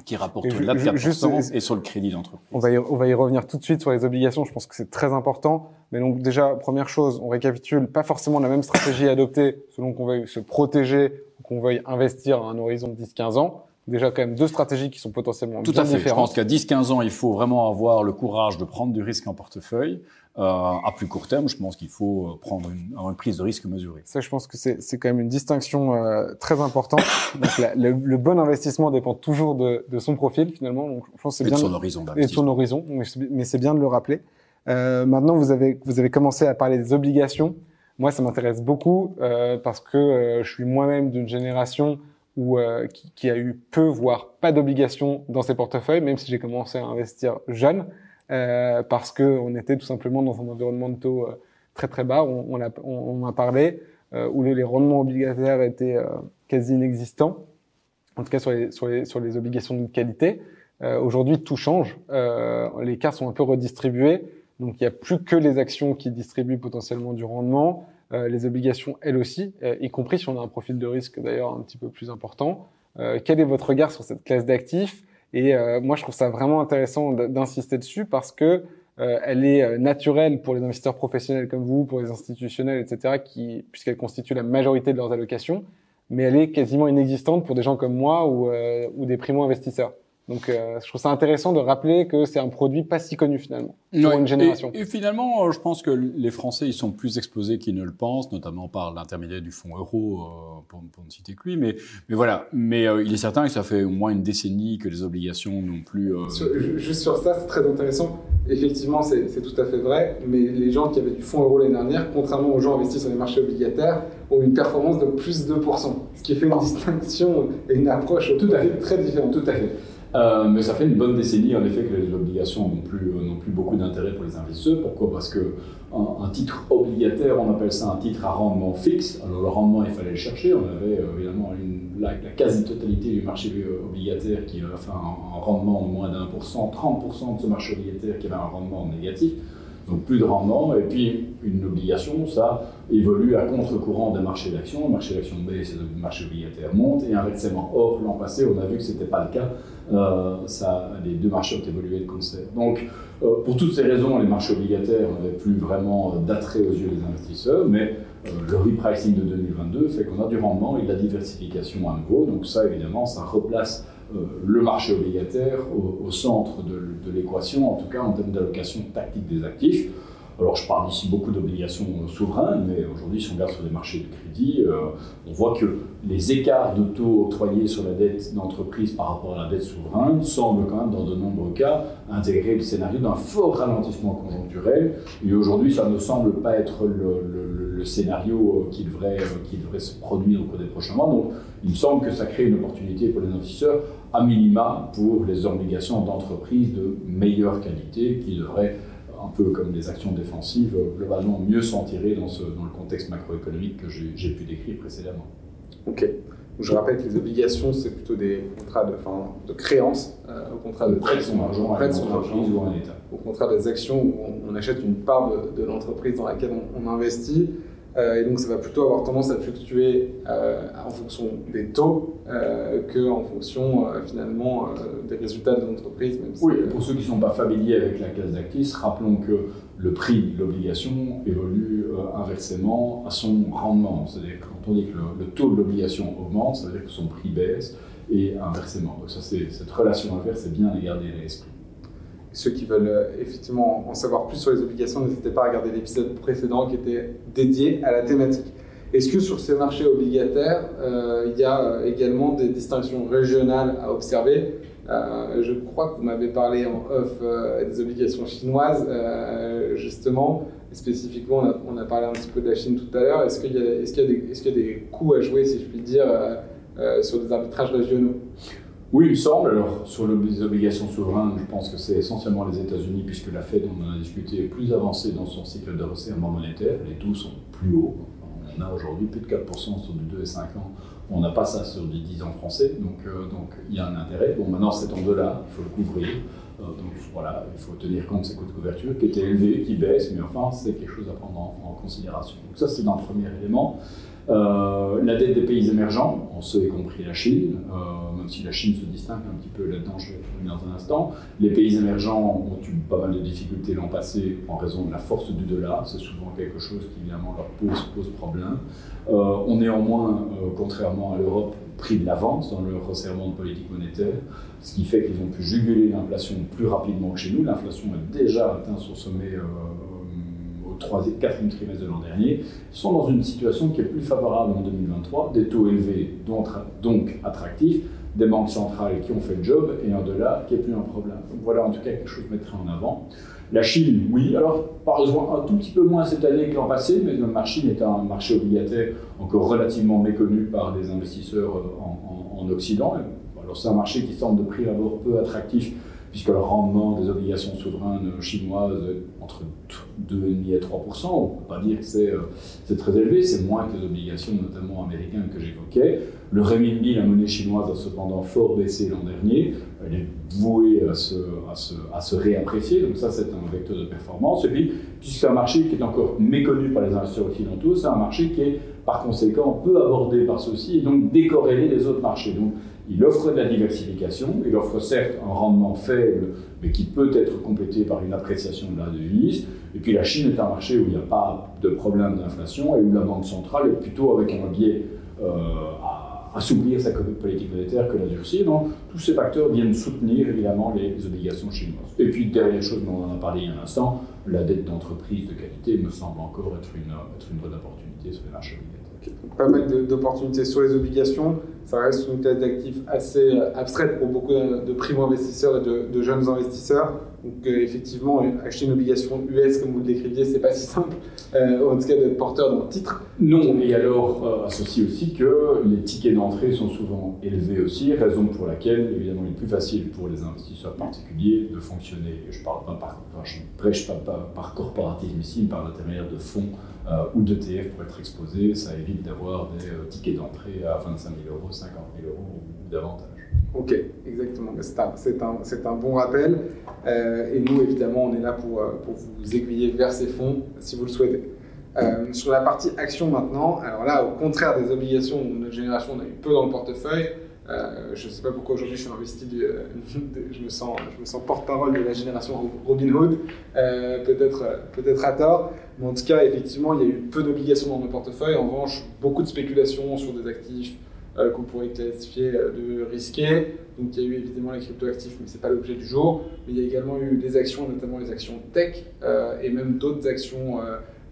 qui rapportent au-delà de 4% et sur le crédit d'entreprise. On va, y, on va y revenir tout de suite sur les obligations, je pense que c'est très important. Mais donc déjà, première chose, on récapitule, pas forcément la même stratégie adoptée selon qu'on veuille se protéger qu'on veuille investir à un horizon de 10-15 ans déjà quand même deux stratégies qui sont potentiellement Tout bien à fait. différentes. Je pense qu'à 10-15 ans, il faut vraiment avoir le courage de prendre du risque en portefeuille. Euh, à plus court terme, je pense qu'il faut euh, prendre une, une, prise de risque mesurée. Ça, je pense que c'est quand même une distinction euh, très importante. Donc, la, le, le, bon investissement dépend toujours de, de, son profil finalement. Donc, je pense c'est bien de son horizon et de son horizon. Mais c'est bien de le rappeler. Euh, maintenant, vous avez vous avez commencé à parler des obligations. Moi, ça m'intéresse beaucoup euh, parce que je suis moi-même d'une génération ou euh, qui, qui, a eu peu, voire pas d'obligations dans ses portefeuilles, même si j'ai commencé à investir jeune, euh, parce que on était tout simplement dans un environnement de taux euh, très très bas. On, on, a, on, a parlé euh, où les, les, rendements obligataires étaient euh, quasi inexistants, en tout cas sur les sur les, sur les obligations de qualité. Aujourd'hui, tout change. les cartes sont un peu redistribuées, donc il n'y a plus que les actions qui distribuent potentiellement du rendement. Euh, les obligations elles aussi, euh, y compris si on a un profil de risque d'ailleurs un petit peu plus important. Euh, quel est votre regard sur cette classe d'actifs? Et moi, je trouve ça vraiment intéressant d'insister dessus parce que elle est naturelle pour les investisseurs professionnels comme vous, pour les institutionnels, etc., qui, puisqu'elle constitue la majorité de leurs allocations, mais elle est quasiment inexistante pour des gens comme moi ou, ou des primo-investisseurs. Donc, euh, je trouve ça intéressant de rappeler que c'est un produit pas si connu finalement pour une génération. Et, et, finalement, euh, je pense que les Français ils sont plus exposés qu'ils ne le pensent, notamment par l'intermédiaire du fonds euro, euh, pour, pour, ne citer que lui. Mais, mais voilà. Mais euh, il est certain que ça fait au moins une décennie que les obligations n'ont plus. Euh, sur, juste sur ça, c'est très intéressant. Effectivement, c'est tout à fait vrai. Mais les gens qui avaient du fonds euro l'année dernière, contrairement aux gens investis sur les marchés obligataires, ont une performance de plus de 2%, ce qui fait une distinction et une approche tout à fait très différente. Tout à fait. Euh, mais ça fait une bonne décennie, en effet, que les obligations n'ont plus, euh, beaucoup d'intérêt pour les investisseurs. Pourquoi? Parce que un, un, titre obligataire, on appelle ça un titre à rendement fixe. Alors le rendement, il fallait le chercher. On avait euh, évidemment une, la, quasi-totalité du marché obligataire qui avait un rendement de moins d'un pour cent, 30% de ce marché obligataire qui avait un rendement négatif. Donc plus de rendement. Et puis une obligation, ça évolue à contre-courant des marchés d'actions. Le marché d'actions baisse le marché obligataire monte, et inversement. Or, l'an passé, on a vu que ce n'était pas le cas. Euh, ça, les deux marchés ont évolué de concert. Donc, euh, pour toutes ces raisons, les marchés obligataires n'avaient plus vraiment d'attrait aux yeux des investisseurs, mais euh, le repricing de 2022 fait qu'on a du rendement et de la diversification à nouveau. Donc ça, évidemment, ça replace le marché obligataire au, centre de, de l'équation, en tout cas en termes d'allocation tactique des actifs. Alors je parle ici beaucoup d'obligations souveraines, mais aujourd'hui si on regarde sur les marchés de crédit, euh, on voit que les écarts de taux octroyés sur la dette d'entreprise par rapport à la dette souveraine semblent quand même dans de nombreux cas intégrer le scénario d'un fort ralentissement conjoncturel. Et aujourd'hui ça ne semble pas être le, scénario qui devrait, qui devrait se produire au cours des prochains mois. Donc il me semble que ça crée une opportunité pour les investisseurs à minima pour les obligations d'entreprise de meilleure qualité qui devraient un peu comme des actions défensives, euh, globalement mieux s'en tirer dans, ce, dans le contexte macroéconomique que j'ai pu décrire précédemment. Ok. Je rappelle que les obligations, c'est plutôt des contrats de, enfin, de créance, euh, au contrat de prêt de son argent, de son argent ou un État. Au contraire des actions où on, achète une part de, l'entreprise dans laquelle on investit. Euh, et donc ça va plutôt avoir tendance à fluctuer euh, en fonction des taux euh, qu'en fonction finalement des résultats de l'entreprise. oui, pour ceux qui ne sont pas familiers avec la classe d'actifs, rappelons que le prix de l'obligation évolue inversement à son rendement. C'est-à-dire que quand on dit que le, taux de l'obligation augmente, ça veut dire que son prix baisse et inversement. Donc ça, cette relation inverse est bien à garder à l'esprit ceux qui veulent euh, effectivement en savoir plus sur les obligations, n'hésitez pas à regarder l'épisode précédent qui était dédié à la thématique. Est-ce que sur ces marchés obligataires, euh, il y a euh, également des distinctions régionales à observer? Je crois que vous m'avez parlé en off des obligations chinoises, justement. spécifiquement, on a, parlé un petit peu de la Chine tout à l'heure. Est-ce qu'il y, y, a des coûts à jouer, si je puis dire, sur des arbitrages régionaux? Oui, il me semble. Alors, sur les obligations souveraines, je pense que c'est essentiellement les États-Unis, puisque la Fed, on en a discuté, est plus avancée dans son cycle de resserrement monétaire. Les taux sont plus hauts. On a aujourd'hui plus de 4% sur du 2 et 5 ans. On n'a pas ça sur du 10 ans français, donc, euh, donc il y a un intérêt. Bon, maintenant, c'est en dollars, il faut le couvrir. Euh, donc voilà, il faut tenir compte de ces coûts de couverture qui étaient élevés, qui baissent, mais enfin, c'est quelque chose à prendre en, considération. Donc ça, c'est un premier élément. Euh, la dette des pays émergents, on sait y compris la Chine, euh, même si la Chine se distingue un petit peu là-dedans, je vais revenir dans un instant. Les pays émergents ont eu pas mal de difficultés l'an passé en raison de la force du dollar. C'est souvent quelque chose qui évidemment leur pose, problème. Euh, on néanmoins, contrairement à l'Europe, pris de l'avance dans le resserrement de politique monétaire, ce qui fait qu'ils ont pu juguler l'inflation plus rapidement que chez nous. L'inflation a déjà atteint son sommet troisième, quatrième trimestre de l'an dernier, sont dans une situation qui est plus favorable en 2023, des taux élevés, donc, attractifs, des banques centrales qui ont fait le job et un dollar qui n'est plus un problème. Voilà en tout cas quelque chose je mettrai en avant. La Chine, oui, alors par exemple un tout petit peu moins cette année que l'an passé, mais le marché est un marché obligataire encore relativement méconnu par les investisseurs euh, en, en, en Occident. Alors c'est un marché qui semble de prix abord peu attractif puisque le rendement des obligations souveraines chinoises est entre 2,5 et 3 On ne peut pas dire que euh, c'est très élevé, c'est moins que les obligations, notamment américaines, que j'évoquais. Le renminbi, la monnaie chinoise, a cependant fort baissé l'an dernier. Elle est vouée à se, réapprécier, donc ça, c'est un vecteur de performance. Et puis, puisque c'est un marché qui est encore méconnu par les investisseurs occidentaux, c'est un marché qui est, par conséquent, peu abordé par ceux-ci et donc décorrélé des autres marchés. Il offre de la diversification, il offre certes un rendement faible, mais qui peut être complété par une appréciation de la devise. Et puis la Chine est un marché où il n'y a pas de problème d'inflation et où la Banque centrale est plutôt avec un biais euh, à assouplir sa politique monétaire que la durcir. Donc tous ces facteurs viennent soutenir évidemment les, obligations chinoises. Et puis dernière chose dont on en a parlé il y a un instant, la dette d'entreprise de qualité me semble encore être une, être une bonne opportunité sur les marchés obligataires pas mal d'opportunités sur les obligations. Ça reste une classe d'actifs assez euh, abstraite pour beaucoup de primo-investisseurs et de, jeunes investisseurs. Donc, euh, effectivement, acheter une obligation US, comme vous le décriviez, c'est pas si simple, euh, en tout cas d'être porteur d'un titre. Non, et alors, associé aussi que les tickets d'entrée sont souvent élevés aussi, raison pour laquelle, évidemment, il est plus facile pour les investisseurs particuliers de fonctionner. Je parle pas par, je prêche pas par corporatisme ici, mais par l'intermédiaire de fonds euh, ou d'ETF pour être exposé. Ça évite d'avoir des euh, tickets d'entrée à 25 000 euros, 50 000 euros ou davantage. Ok, exactement. C'est un, un, un, bon rappel. Euh, et nous, évidemment, on est là pour, euh, pour vous aiguiller vers ces fonds si vous le souhaitez. Euh, sur la partie action maintenant, alors là, au contraire des obligations notre génération, on a eu peu dans le portefeuille, je ne sais pas pourquoi aujourd'hui je suis investi, je me sens, je me sens porte-parole de la génération Robinhood, euh, peut-être peut-être à tort, mais en tout cas, effectivement, il y a eu peu d'obligations dans nos portefeuilles. En revanche, beaucoup de spéculations sur des actifs euh, qu'on pourrait classifier de risqués. Donc il y a eu évidemment les cryptoactifs, mais ce n'est pas l'objet du jour. Mais il y a également eu des actions, notamment les actions tech, et même d'autres actions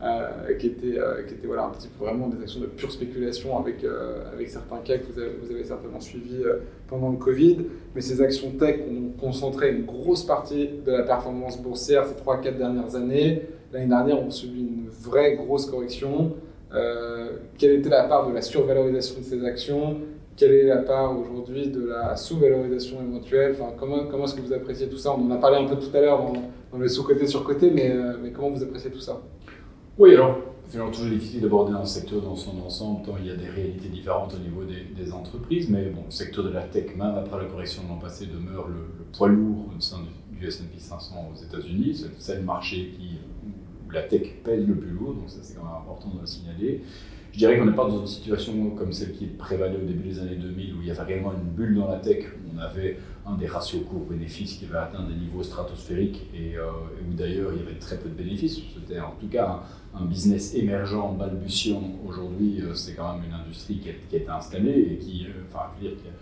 euh, qui étaient, euh, qui étaient voilà, un petit peu vraiment des actions de pure spéculation avec, euh, avec certains cas que vous avez, vous avez certainement suivis pendant le Covid. Mais ces actions tech ont concentré une grosse partie de la performance boursière ces 3-4 dernières années. L'année dernière, on subi une vraie grosse correction. Quelle était la part de la survalorisation de ces actions? Quelle est la part aujourd'hui de la sous-valorisation éventuelle? Enfin, Comment, comment est-ce que vous appréciez tout ça? On en a parlé un peu tout à l'heure dans, dans les sous-côté sur-côté, mais, mais comment vous appréciez tout ça? Oui, alors, c'est toujours difficile d'aborder un secteur dans son ensemble, tant il y a des réalités différentes au niveau des, entreprises, mais bon, le secteur de la tech, même après la correction de l'an passé, demeure le, poids lourd au sein du, S&P 500 aux États-Unis. C'est le marché qui, la tech pèse le plus lourd, donc ça c'est quand même important de le signaler. Je dirais qu'on n'est pas dans une situation comme celle qui prévalait au début des années 2000, où il y avait réellement une bulle dans la tech, où on avait un des ratios cours-bénéfices qui avait atteint des niveaux stratosphériques, et, euh, où d'ailleurs il y avait très peu de bénéfices. C'était en tout cas un, business émergent, balbutiant. Aujourd'hui, euh, c'est quand même une industrie qui, est, qui installée et qui, euh, enfin, je veux dire, qui a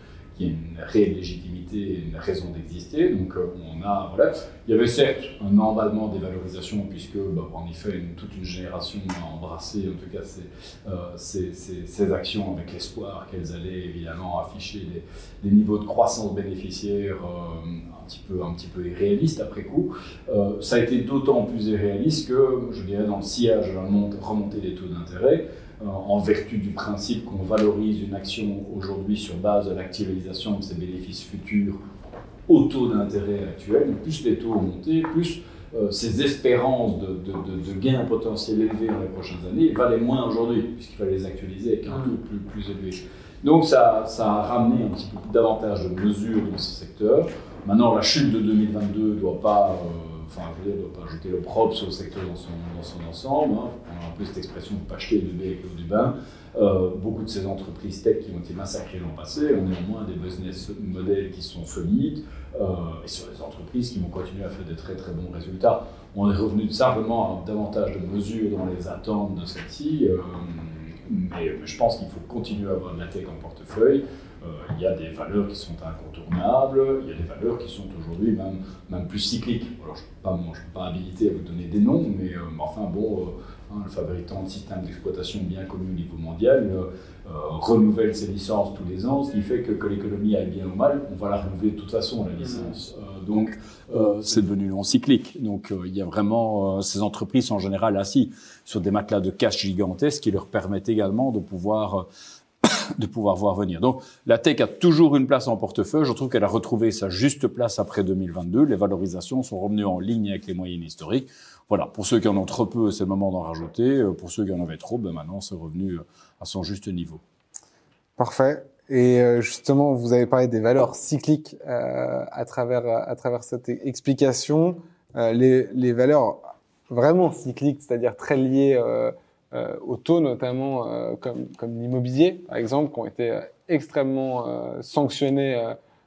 une réelle légitimité, une raison d'exister. Donc euh, on a, voilà. Il y avait certes un emballement des valorisations, puisque bah, en effet toute une génération a embrassé en tout cas ces, euh, ces, actions avec l'espoir qu'elles allaient évidemment afficher des, niveaux de croissance bénéficiaire euh, un, petit peu, un petit peu irréalistes après coup. ça a été d'autant plus irréaliste que, je dirais, dans le sillage de la remontée des taux d'intérêt, en vertu du principe qu'on valorise une action aujourd'hui sur base de l'actualisation de ses bénéfices futurs au taux d'intérêt actuel. Plus les taux ont monté, plus euh, ces espérances de, gains potentiels élevés dans les prochaines années valaient moins aujourd'hui, puisqu'il fallait les actualiser avec un taux plus, élevé. Donc ça, ça, a ramené un petit peu davantage de mesures dans ce secteur. Maintenant, la chute de 2022 ne doit pas... Euh, enfin, je ne doit pas jeter l'opprobre sur le secteur dans son, ensemble. Hein. On a un peu cette expression de pas jeter le bébé avec l'eau du bain. Euh, beaucoup de ces entreprises tech qui ont été massacrées l'an passé ont néanmoins des business models qui sont solides euh, et sur les entreprises qui vont continuer à faire de très très bons résultats. On est revenu simplement à davantage de mesures dans les attentes de celle-ci, euh, mais je pense qu'il faut continuer à avoir de la tech en portefeuille. Euh, il y a des valeurs qui sont incontournables, il y a des valeurs qui sont aujourd'hui même, même plus cycliques. Alors, je ne suis pas, habilité à vous donner des noms, mais euh, enfin bon, euh, hein, le fabricant de systèmes d'exploitation bien connu au niveau mondial renouvelle ses licences tous les ans, ce qui fait que, que l'économie aille bien ou mal, on va la renouveler de toute façon, la licence. donc, c'est devenu non cyclique. Donc, il y a vraiment, ces entreprises sont en général assis sur des matelas de cash gigantesques qui leur permettent également de pouvoir de pouvoir voir venir. Donc la tech a toujours une place en portefeuille. Je trouve qu'elle a retrouvé sa juste place après 2022. Les valorisations sont revenues en ligne avec les moyennes historiques. Voilà, pour ceux qui en ont trop peu, c'est le moment d'en rajouter. Euh, pour ceux qui en avaient trop, ben maintenant c'est revenu euh, à son juste niveau. Parfait. Et euh, justement, vous avez parlé des valeurs cycliques à travers à travers cette explication. les, les valeurs vraiment cycliques, c'est-à-dire très liées euh, au taux notamment euh, comme, comme l'immobilier par exemple qui ont été euh, extrêmement sanctionnés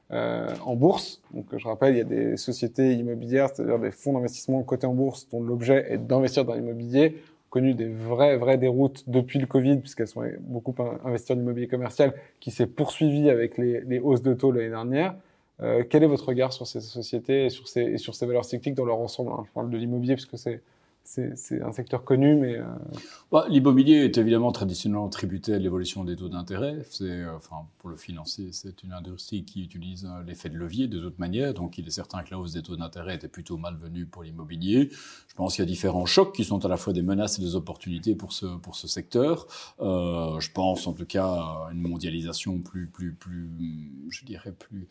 en bourse. Donc je rappelle, il y a des sociétés immobilières, c'est-à-dire des fonds d'investissement cotés en bourse dont l'objet est d'investir dans l'immobilier, connu des vraies vraies déroutes depuis le Covid puisqu'elles sont beaucoup investies en immobilier commercial qui s'est poursuivi avec les, les hausses de taux l'année dernière. Euh, quel est votre regard sur ces sociétés et sur ces, et sur ces valeurs cycliques dans leur ensemble hein Je parle de l'immobilier puisque c'est c'est un secteur connu, mais... Euh... Bah, L'immobilier est évidemment traditionnellement tributaire de l'évolution des taux d'intérêt. Euh, enfin, pour le financer, c'est une industrie qui utilise euh, l'effet de levier de toute manière. Donc, il est certain que la hausse des taux d'intérêt était plutôt malvenue pour l'immobilier. Je pense qu'il y a différents chocs qui sont à la fois des menaces et des opportunités pour ce pour ce secteur. Je pense en tout cas à une mondialisation plus plus plus, je dirais plus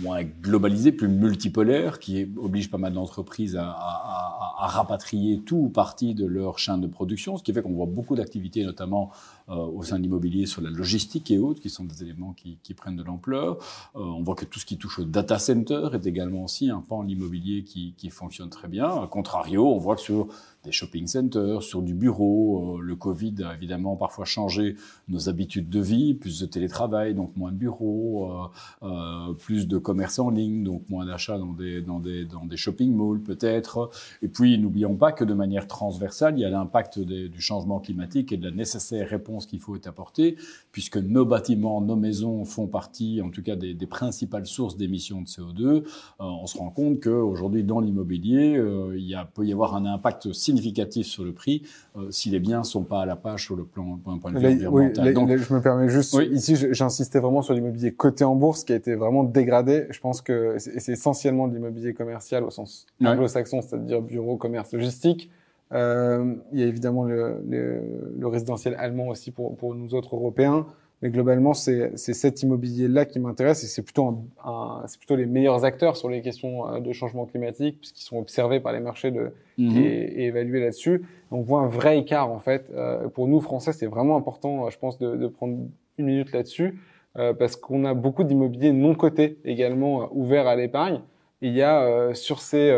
moins globalisée, plus multipolaire, qui oblige pas mal d'entreprises à, à à, rapatrier tout ou partie de leur chaîne de production, ce qui fait qu'on voit beaucoup d'activités, notamment au sein de l'immobilier sur la logistique et autres, qui sont des éléments qui, qui prennent de l'ampleur. Euh, on voit que tout ce qui touche au data center est également aussi un pan de l'immobilier qui, qui fonctionne très bien. A contrario, on voit que sur des shopping centers, sur du bureau. Euh, le Covid a évidemment parfois changé nos habitudes de vie, plus de télétravail, donc moins de bureaux, euh, euh, plus de commerce en ligne, donc moins d'achats dans des, dans, des, dans des shopping malls peut-être. Et puis, n'oublions pas que de manière transversale, il y a l'impact du changement climatique et de la nécessaire réponse qu'il faut apporter, puisque nos bâtiments, nos maisons font partie, en tout cas, des, des principales sources d'émissions de CO2. on se rend compte qu'aujourd'hui, dans l'immobilier, il y a, peut y avoir un impact significatif sur le prix euh, si les biens sont pas à la page sur le plan point, point de vue environnemental. Donc, je me permets juste ici, j'insistais vraiment sur l'immobilier coté en bourse qui a été vraiment dégradé. Je pense que c'est essentiellement de l'immobilier commercial au sens anglo-saxon, c'est-à-dire bureau, commerce, logistique. Euh, il y a évidemment le, le, le, résidentiel allemand aussi pour, pour nous autres Européens. Mais globalement, c'est cet immobilier-là qui m'intéresse et c'est plutôt, un, c'est plutôt les meilleurs acteurs sur les questions euh, de changement climatique puisqu'ils sont observés par les marchés de, mhm. et, évalués là-dessus. On voit un vrai écart en fait. Euh, pour nous Français, c'est vraiment important, je pense, de, de prendre une minute là-dessus euh, parce qu'on a beaucoup d'immobilier non cotés également euh, ouverts à l'épargne. Il y a euh, sur ces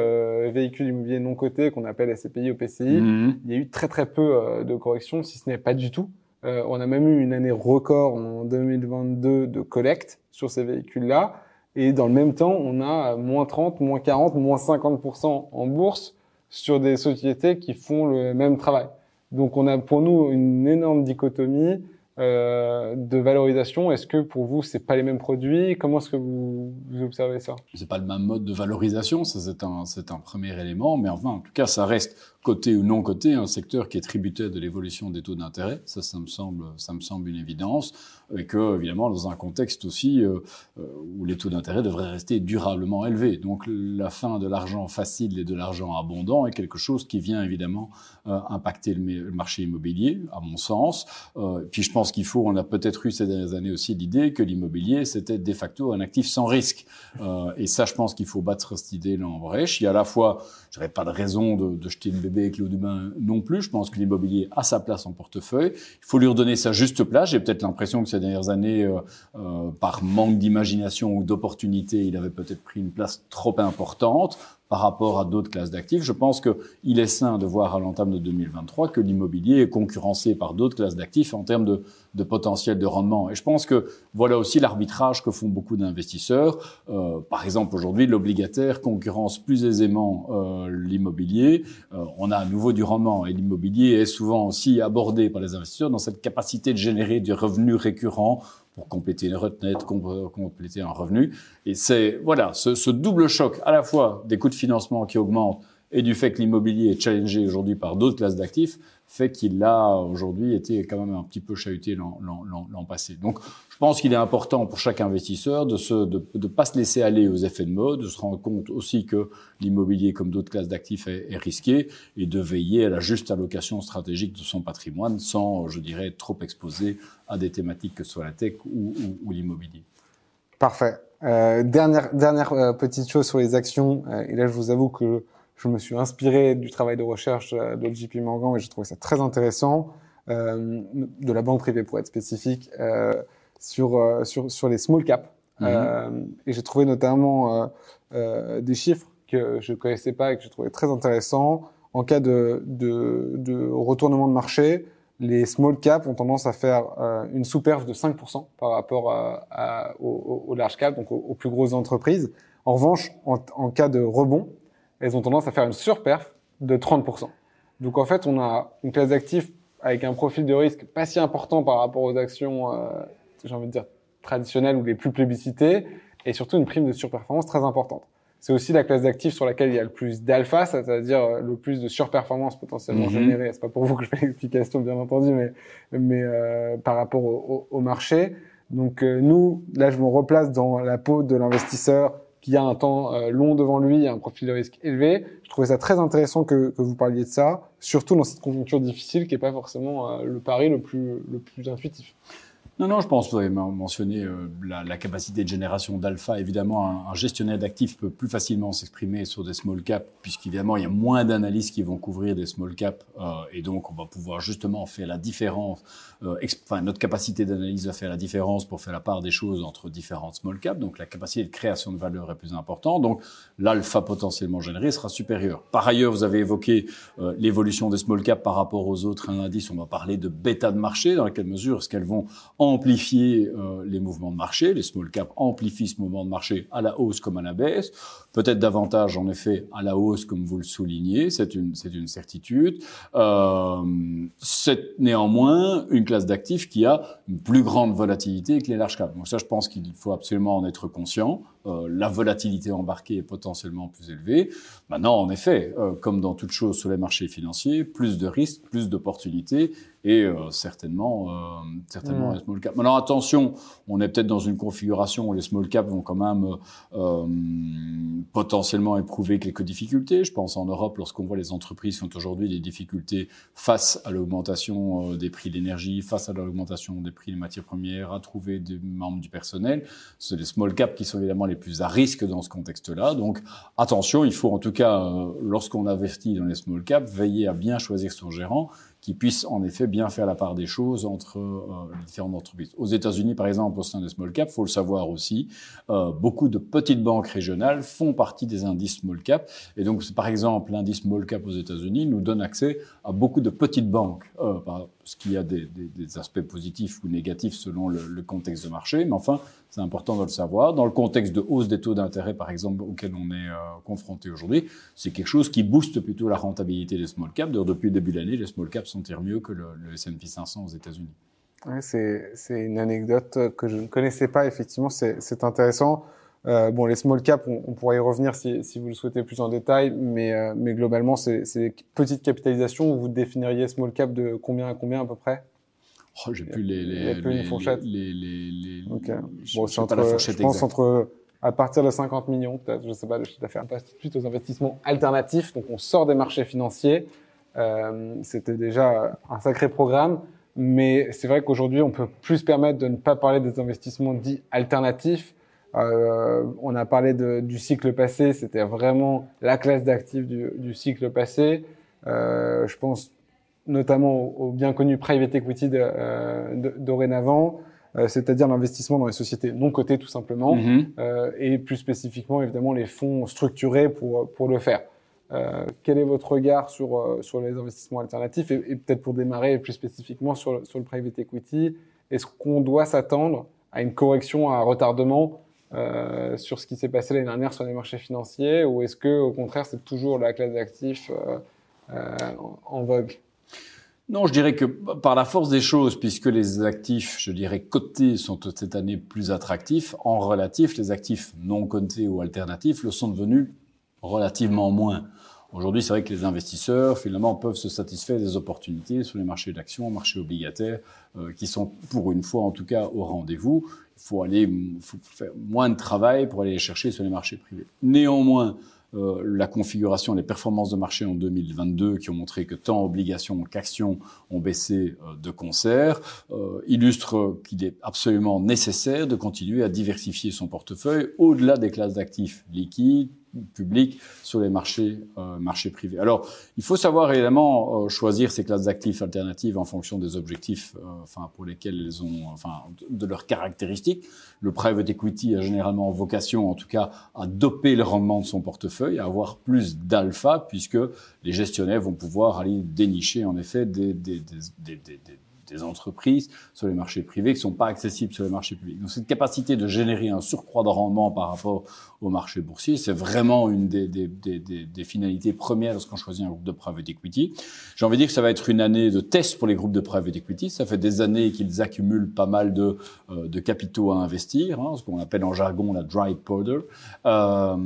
véhicules immobiliers non cotés qu'on appelle SCPI ou PCI, mhm. il y a eu très très peu de corrections, si ce n'est pas du tout. Euh, on a même eu une année record en 2022 de collecte sur ces véhicules-là. Et dans le même temps, on a moins 30, moins 40, moins 50% en bourse sur des sociétés qui font le même travail. Donc on a pour nous une énorme dichotomie euh, de valorisation. Est-ce que pour vous, c'est pas les mêmes produits? Comment est-ce que vous, vous, observez ça? C'est pas le même mode de valorisation, ça c'est un, c'est un premier élément, mais enfin, en tout cas, ça reste côté ou non côté, un secteur qui est tributaire de l'évolution des taux d'intérêt. Ça, ça me semble, ça me semble une évidence. Et que, évidemment, dans un contexte aussi euh, euh, où les taux d'intérêt devraient rester durablement élevés. Donc, la fin de l'argent facile et de l'argent abondant est quelque chose qui vient évidemment euh, impacter le, marché immobilier, à mon sens. puis, je pense qu'il faut, on a peut-être eu ces dernières années aussi l'idée que l'immobilier, c'était de facto un actif sans risque. et ça, je pense qu'il faut battre cette idée-là en brèche. Il y a à la fois, je n'aurais pas de raison de, de jeter le bébé avec l'eau du non plus. Je pense que l'immobilier a sa place en portefeuille. Il faut lui redonner sa juste place. J'ai peut-être l'impression que ces dernières années, euh, euh, par manque d'imagination ou d'opportunité, il avait peut-être pris une place trop importante par rapport à d'autres classes d'actifs. Je pense qu'il est sain de voir à l'entame de 2023 que l'immobilier est concurrencé par d'autres classes d'actifs en termes de, de, potentiel de rendement. Et je pense que voilà aussi l'arbitrage que font beaucoup d'investisseurs. Euh, par exemple, aujourd'hui, l'obligataire concurrence plus aisément euh, l'immobilier. Euh, on a à nouveau du rendement et l'immobilier est souvent aussi abordé par les investisseurs dans cette capacité de générer du revenu récurrent pour compléter une retraite, compléter un revenu. Et c'est voilà ce, ce, double choc à la fois des coûts de financement qui augmentent et du fait que l'immobilier est challengé aujourd'hui par d'autres classes d'actifs fait qu'il a aujourd'hui été quand même un petit peu chahuté l'an passé. Donc, je pense qu'il est important pour chaque investisseur de se, de, de, pas se laisser aller aux effets de mode, de se rendre compte aussi que l'immobilier, comme d'autres classes d'actifs, est, est, risqué et de veiller à la juste allocation stratégique de son patrimoine sans, je dirais, être trop exposé à des thématiques que ce soit la tech ou, ou, ou l'immobilier. Parfait. Euh, dernière dernière euh, petite chose sur les actions. Euh, et là, je vous avoue que je me suis inspiré du travail de recherche euh, de JP Morgan et j'ai trouvé ça très intéressant, euh, de la banque privée pour être spécifique, euh, sur, euh, sur, sur les small caps. Mm -hmm. et j'ai trouvé notamment des chiffres que je connaissais pas et que j'ai trouvé très intéressants. En cas de, de, de, retournement de marché, les small caps ont tendance à faire une sous-perf de 5% par rapport à, à, aux, aux large caps, donc aux, aux, plus grosses entreprises. En revanche, en, en cas de rebond, elles ont tendance à faire une surperf de 30%. Donc en fait, on a une classe d'actifs avec un profil de risque pas si important par rapport aux actions, euh, j'ai envie de dire, traditionnelles ou les plus plébiscitées, et surtout une prime de surperformance très importante. C'est aussi la classe d'actifs sur laquelle il y a le plus d'alpha, c'est-à-dire euh, le plus de surperformance potentiellement -hmm. générée. C'est pas pour vous que je fais l'explication, bien entendu, mais, mais euh, par rapport au, au, au marché. Donc euh, nous, là, je me replace dans la peau de l'investisseur qui a un temps euh, long devant lui et un profil de risque élevé. Je trouvais ça très intéressant que, que vous parliez de ça, surtout dans cette conjoncture difficile qui n'est pas forcément euh, le pari le plus, le plus intuitif. Non, non, je pense que vous avez mentionné euh, la, la, capacité de génération d'alpha. Évidemment, un, gestionnaire d'actifs peut plus facilement s'exprimer sur des small caps, puisqu'évidemment, il y a moins d'analystes qui vont couvrir des small caps, euh, et donc on va pouvoir justement faire la différence. Euh, enfin, notre capacité d'analyse va faire la différence pour faire la part des choses entre différentes small caps. Donc, la capacité de création de valeur est plus importante. Donc, l'alpha potentiellement généré sera supérieur. Par ailleurs, vous avez évoqué euh, l'évolution des small caps par rapport aux autres indices. On va parler de bêta de marché, dans quelle mesure est-ce qu'elles vont amplifier euh, les mouvements de marché. Les small caps amplifient ce mouvement de marché à la hausse comme à la baisse. Peut-être davantage, en effet, à la hausse, comme vous le soulignez. C'est une, c'est une certitude. Euh, c'est néanmoins une classe d'actifs qui a une plus grande volatilité que les large caps. Donc ça, je pense qu'il faut absolument en être conscient. Euh, la volatilité embarquée est potentiellement plus élevée. Maintenant, en effet, euh, comme dans toute chose sur les marchés financiers, plus de risques, plus d'opportunités et euh, certainement, certainement les small caps. Maintenant, attention, on est peut-être dans une configuration où les small caps vont quand même potentiellement éprouver quelques difficultés. Je pense en Europe, lorsqu'on voit les entreprises qui ont aujourd'hui des difficultés face à l'augmentation des prix de l'énergie, face à l'augmentation des prix des matières premières, à trouver des membres du personnel, c'est les small caps qui sont évidemment les plus à risque dans ce contexte-là. Donc attention, il faut en tout cas, euh, lorsqu'on investit dans les small caps, veiller à bien choisir son gérant qui puisse en effet bien faire la part des choses entre euh, les différentes entreprises. Aux États-Unis, par exemple, au sein des small caps, faut le savoir aussi, euh, beaucoup de petites banques régionales font partie des indices small cap. Et donc, par exemple, l'indice small cap aux États-Unis nous donne accès à beaucoup de petites banques, euh, ce qui a des, aspects positifs ou négatifs selon le, le contexte de marché. Mais enfin, c'est important de le savoir. Dans le contexte de hausse des taux d'intérêt, par exemple, auquel on est euh, confronté aujourd'hui, c'est quelque chose qui booste plutôt la rentabilité des small caps. D'ailleurs, depuis le début de l'année, les small caps sont mieux que le, le S&P 500 aux États-Unis. Ouais, c'est, une anecdote que je ne connaissais pas. Effectivement, c'est, intéressant. Euh, bon, les small caps, on, on, pourrait y revenir si, si, vous le souhaitez plus en détail, mais, euh, mais globalement, c'est, c'est petites capitalisations. Vous définiriez small cap de combien à combien à peu près? Oh, j'ai plus les, les, les, les, fourchettes. Les, les, les, okay. Bon, je, entre, je pense entre à partir de 50 millions, peut-être, je sais pas, le chiffre d'affaires passe tout de suite aux investissements alternatifs. Donc, on sort des marchés financiers. Euh, C'était déjà un sacré programme, mais c'est vrai qu'aujourd'hui, on peut plus se permettre de ne pas parler des investissements dits alternatifs. Euh, on a parlé de, du cycle passé, c'était vraiment la classe d'actifs du, du, cycle passé. Euh, je pense notamment au, bien connu private equity de, euh, de, dorénavant, euh, c'est-à-dire l'investissement dans les sociétés non cotées tout simplement, mm -hmm. et plus spécifiquement évidemment les fonds structurés pour pour le faire. Euh, quel est votre regard sur sur les investissements alternatifs et, peut-être pour démarrer plus spécifiquement sur le private equity, est-ce qu'on doit s'attendre à une correction, à un retardement euh, sur ce qui s'est passé l'année dernière sur les marchés financiers, ou est-ce que au contraire c'est toujours la classe d'actifs en vogue? Non, je dirais que par la force des choses, puisque les actifs, je dirais, cotés sont cette année plus attractifs, en relatif, les actifs non cotés ou alternatifs le sont devenus relativement moins. Aujourd'hui, c'est vrai que les investisseurs, finalement, peuvent se satisfaire des opportunités sur les marchés d'actions, marchés obligataires, euh, qui sont, pour une fois en tout cas, au rendez-vous. Il faut aller, faut faire moins de travail pour aller les chercher sur les marchés privés. Néanmoins, euh, la configuration, les performances de marché en 2022 qui ont montré que tant obligations qu'actions ont baissé euh, de concert, euh, illustrent qu'il est absolument nécessaire de continuer à diversifier son portefeuille au-delà des classes d'actifs liquides, public sur les marchés euh, marchés privés. Alors, il faut savoir évidemment euh, choisir ces classes d'actifs alternatives en fonction des objectifs, euh, enfin pour lesquels elles ont, enfin de leurs caractéristiques. Le private equity a généralement vocation, en tout cas, à doper le rendement de son portefeuille, à avoir plus d'alpha, puisque les gestionnaires vont pouvoir aller dénicher en effet des, des, des, des des entreprises sur les marchés privés qui ne sont pas accessibles sur les marchés publics. Donc cette capacité de générer un surcroît de rendement par rapport au marché boursier, c'est vraiment une des, finalités premières lorsqu'on choisit un groupe de private equity. J'ai envie de dire que ça va être une année de test pour les groupes de private equity. Ça fait des années qu'ils accumulent pas mal de, euh, capitaux à investir, hein, ce qu'on appelle en jargon la dry powder. Euh,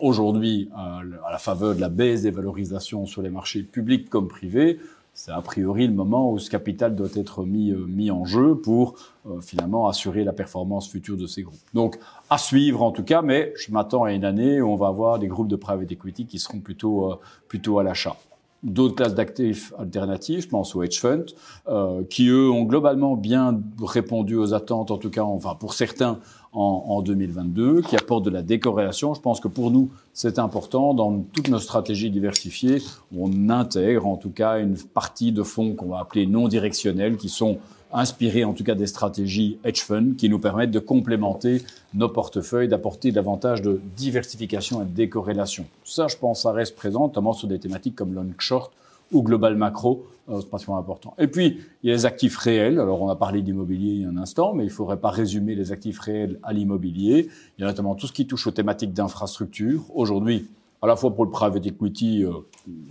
Aujourd'hui, euh, à la faveur de la baisse des valorisations sur les marchés publics comme privés, c'est a priori le moment où ce capital doit être mis, euh, mis en jeu pour euh, finalement assurer la performance future de ces groupes. Donc à suivre en tout cas, mais je m'attends à une année où on va avoir des groupes de private equity qui seront plutôt, euh, plutôt à l'achat. D'autres classes d'actifs alternatives, je pense aux hedge funds, euh, qui eux ont globalement bien répondu aux attentes, en tout cas, enfin pour certains, en, en 2022, qui apportent de la décorrélation. Je pense que pour nous, c'est important dans toutes nos stratégies diversifiées, on intègre en tout cas une partie de fonds qu'on va appeler non directionnels, qui sont inspirés en tout cas des stratégies hedge fund qui nous permettent de complémenter nos portefeuilles, d'apporter davantage de diversification et de décorrélation. Ça, je pense, ça reste présent, notamment sur des thématiques comme long short ou global macro, euh, c'est particulièrement important. Et puis, il y a les actifs réels. Alors, on a parlé d'immobilier il y a un instant, mais il ne faudrait pas résumer les actifs réels à l'immobilier. Il y a notamment tout ce qui touche aux thématiques d'infrastructure. Aujourd'hui, à la fois pour le private equity, euh,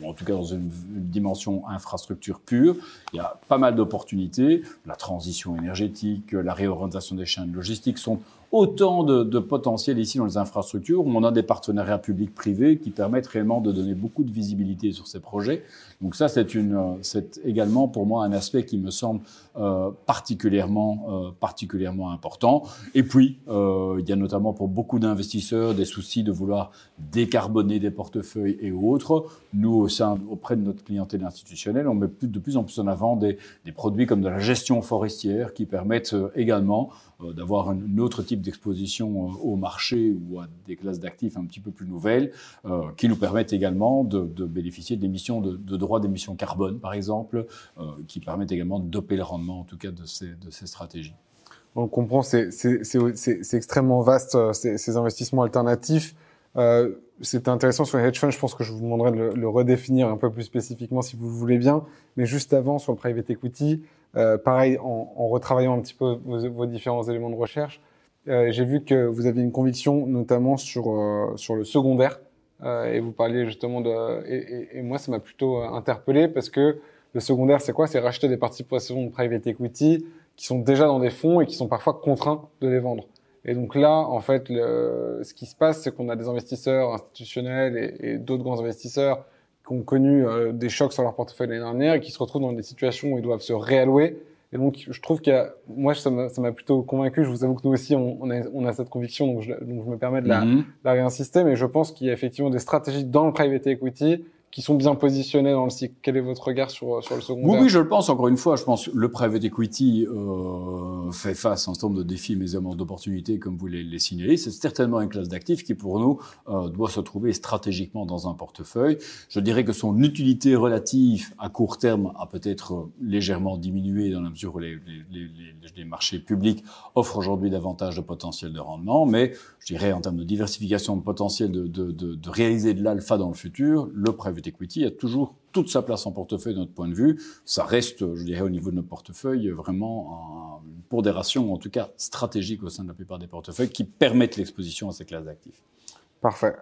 en tout cas dans une, dimension infrastructure pure, il y a pas mal d'opportunités. La transition énergétique, la réorientation des chaînes logistiques sont autant de, de ici dans les infrastructures où on a des partenariats publics-privés qui permettent réellement de donner beaucoup de visibilité sur ces projets. Donc ça, c'est une, c'est également pour moi un aspect qui me semble euh, particulièrement, euh, particulièrement important. Et puis, euh, il y a notamment pour beaucoup d'investisseurs des soucis de vouloir décarboner des portefeuilles et autres. Nous, au sein, auprès de notre clientèle institutionnelle, on met de plus en plus en avant des, des produits comme de la gestion forestière qui permettent euh, également euh, d'avoir un autre type d'exposition euh, au marché ou à des classes d'actifs un petit peu plus nouvelles, euh, qui nous permettent également de, de bénéficier d'émissions de, de droits d'émission carbone, par exemple, qui permettent également de doper le rendement, en tout cas, de ces, stratégies. On comprend, c'est extrêmement vaste, ces, ces, investissements alternatifs. Euh, c'est intéressant sur les hedge funds. Je pense que je vous demanderai de le, redéfinir un peu plus spécifiquement si vous le voulez bien. Mais juste avant, sur le private equity, euh, pareil, en, retravaillant un petit peu vos, différents éléments de recherche, euh, j'ai vu que vous aviez une conviction notamment sur euh, sur le secondaire euh, et vous parliez justement de et, et, et moi ça m'a plutôt euh, interpellé parce que le secondaire c'est quoi? C'est racheter des participations de private equity qui sont déjà dans des fonds et qui sont parfois contraints de les vendre. Et donc là, en fait, le, ce qui se passe, c'est qu'on a des investisseurs institutionnels et, et d'autres grands investisseurs qui ont connu euh, des chocs sur leur portefeuille l'année dernière et qui se retrouvent dans des situations où ils doivent se réallouer. Et donc, je trouve qu'il y a, moi, ça m'a plutôt convaincu. Je vous avoue que nous aussi, on, on, a, on a, cette conviction, donc je, donc je me permets de la, mm -hmm. la réinsister. Mais je pense qu'il y a effectivement des stratégies dans le private equity qui sont bien positionnés dans le cycle. Quel est votre regard sur, sur le secondaire Oui, oui, je le pense. Encore une fois, je pense que le private equity euh, fait face à un certain nombre de défis, mais également d'opportunités, comme vous les, les signalez. C'est certainement une classe d'actifs qui, pour nous, euh, doit se trouver stratégiquement dans un portefeuille. Je dirais que son utilité relative à court terme a peut-être légèrement diminué dans la mesure où les, les, les marchés publics offrent aujourd'hui davantage de potentiel de rendement, mais je dirais en termes de diversification de potentiel de, de, de, de réaliser de l'alpha dans le futur, le private private equity a toujours toute sa place en portefeuille de notre point de vue. Ça reste, je dirais, au niveau de notre portefeuille, vraiment une pondération, en tout cas stratégique au sein de la plupart des portefeuilles, qui permettent l'exposition à ces classes d'actifs. Parfait.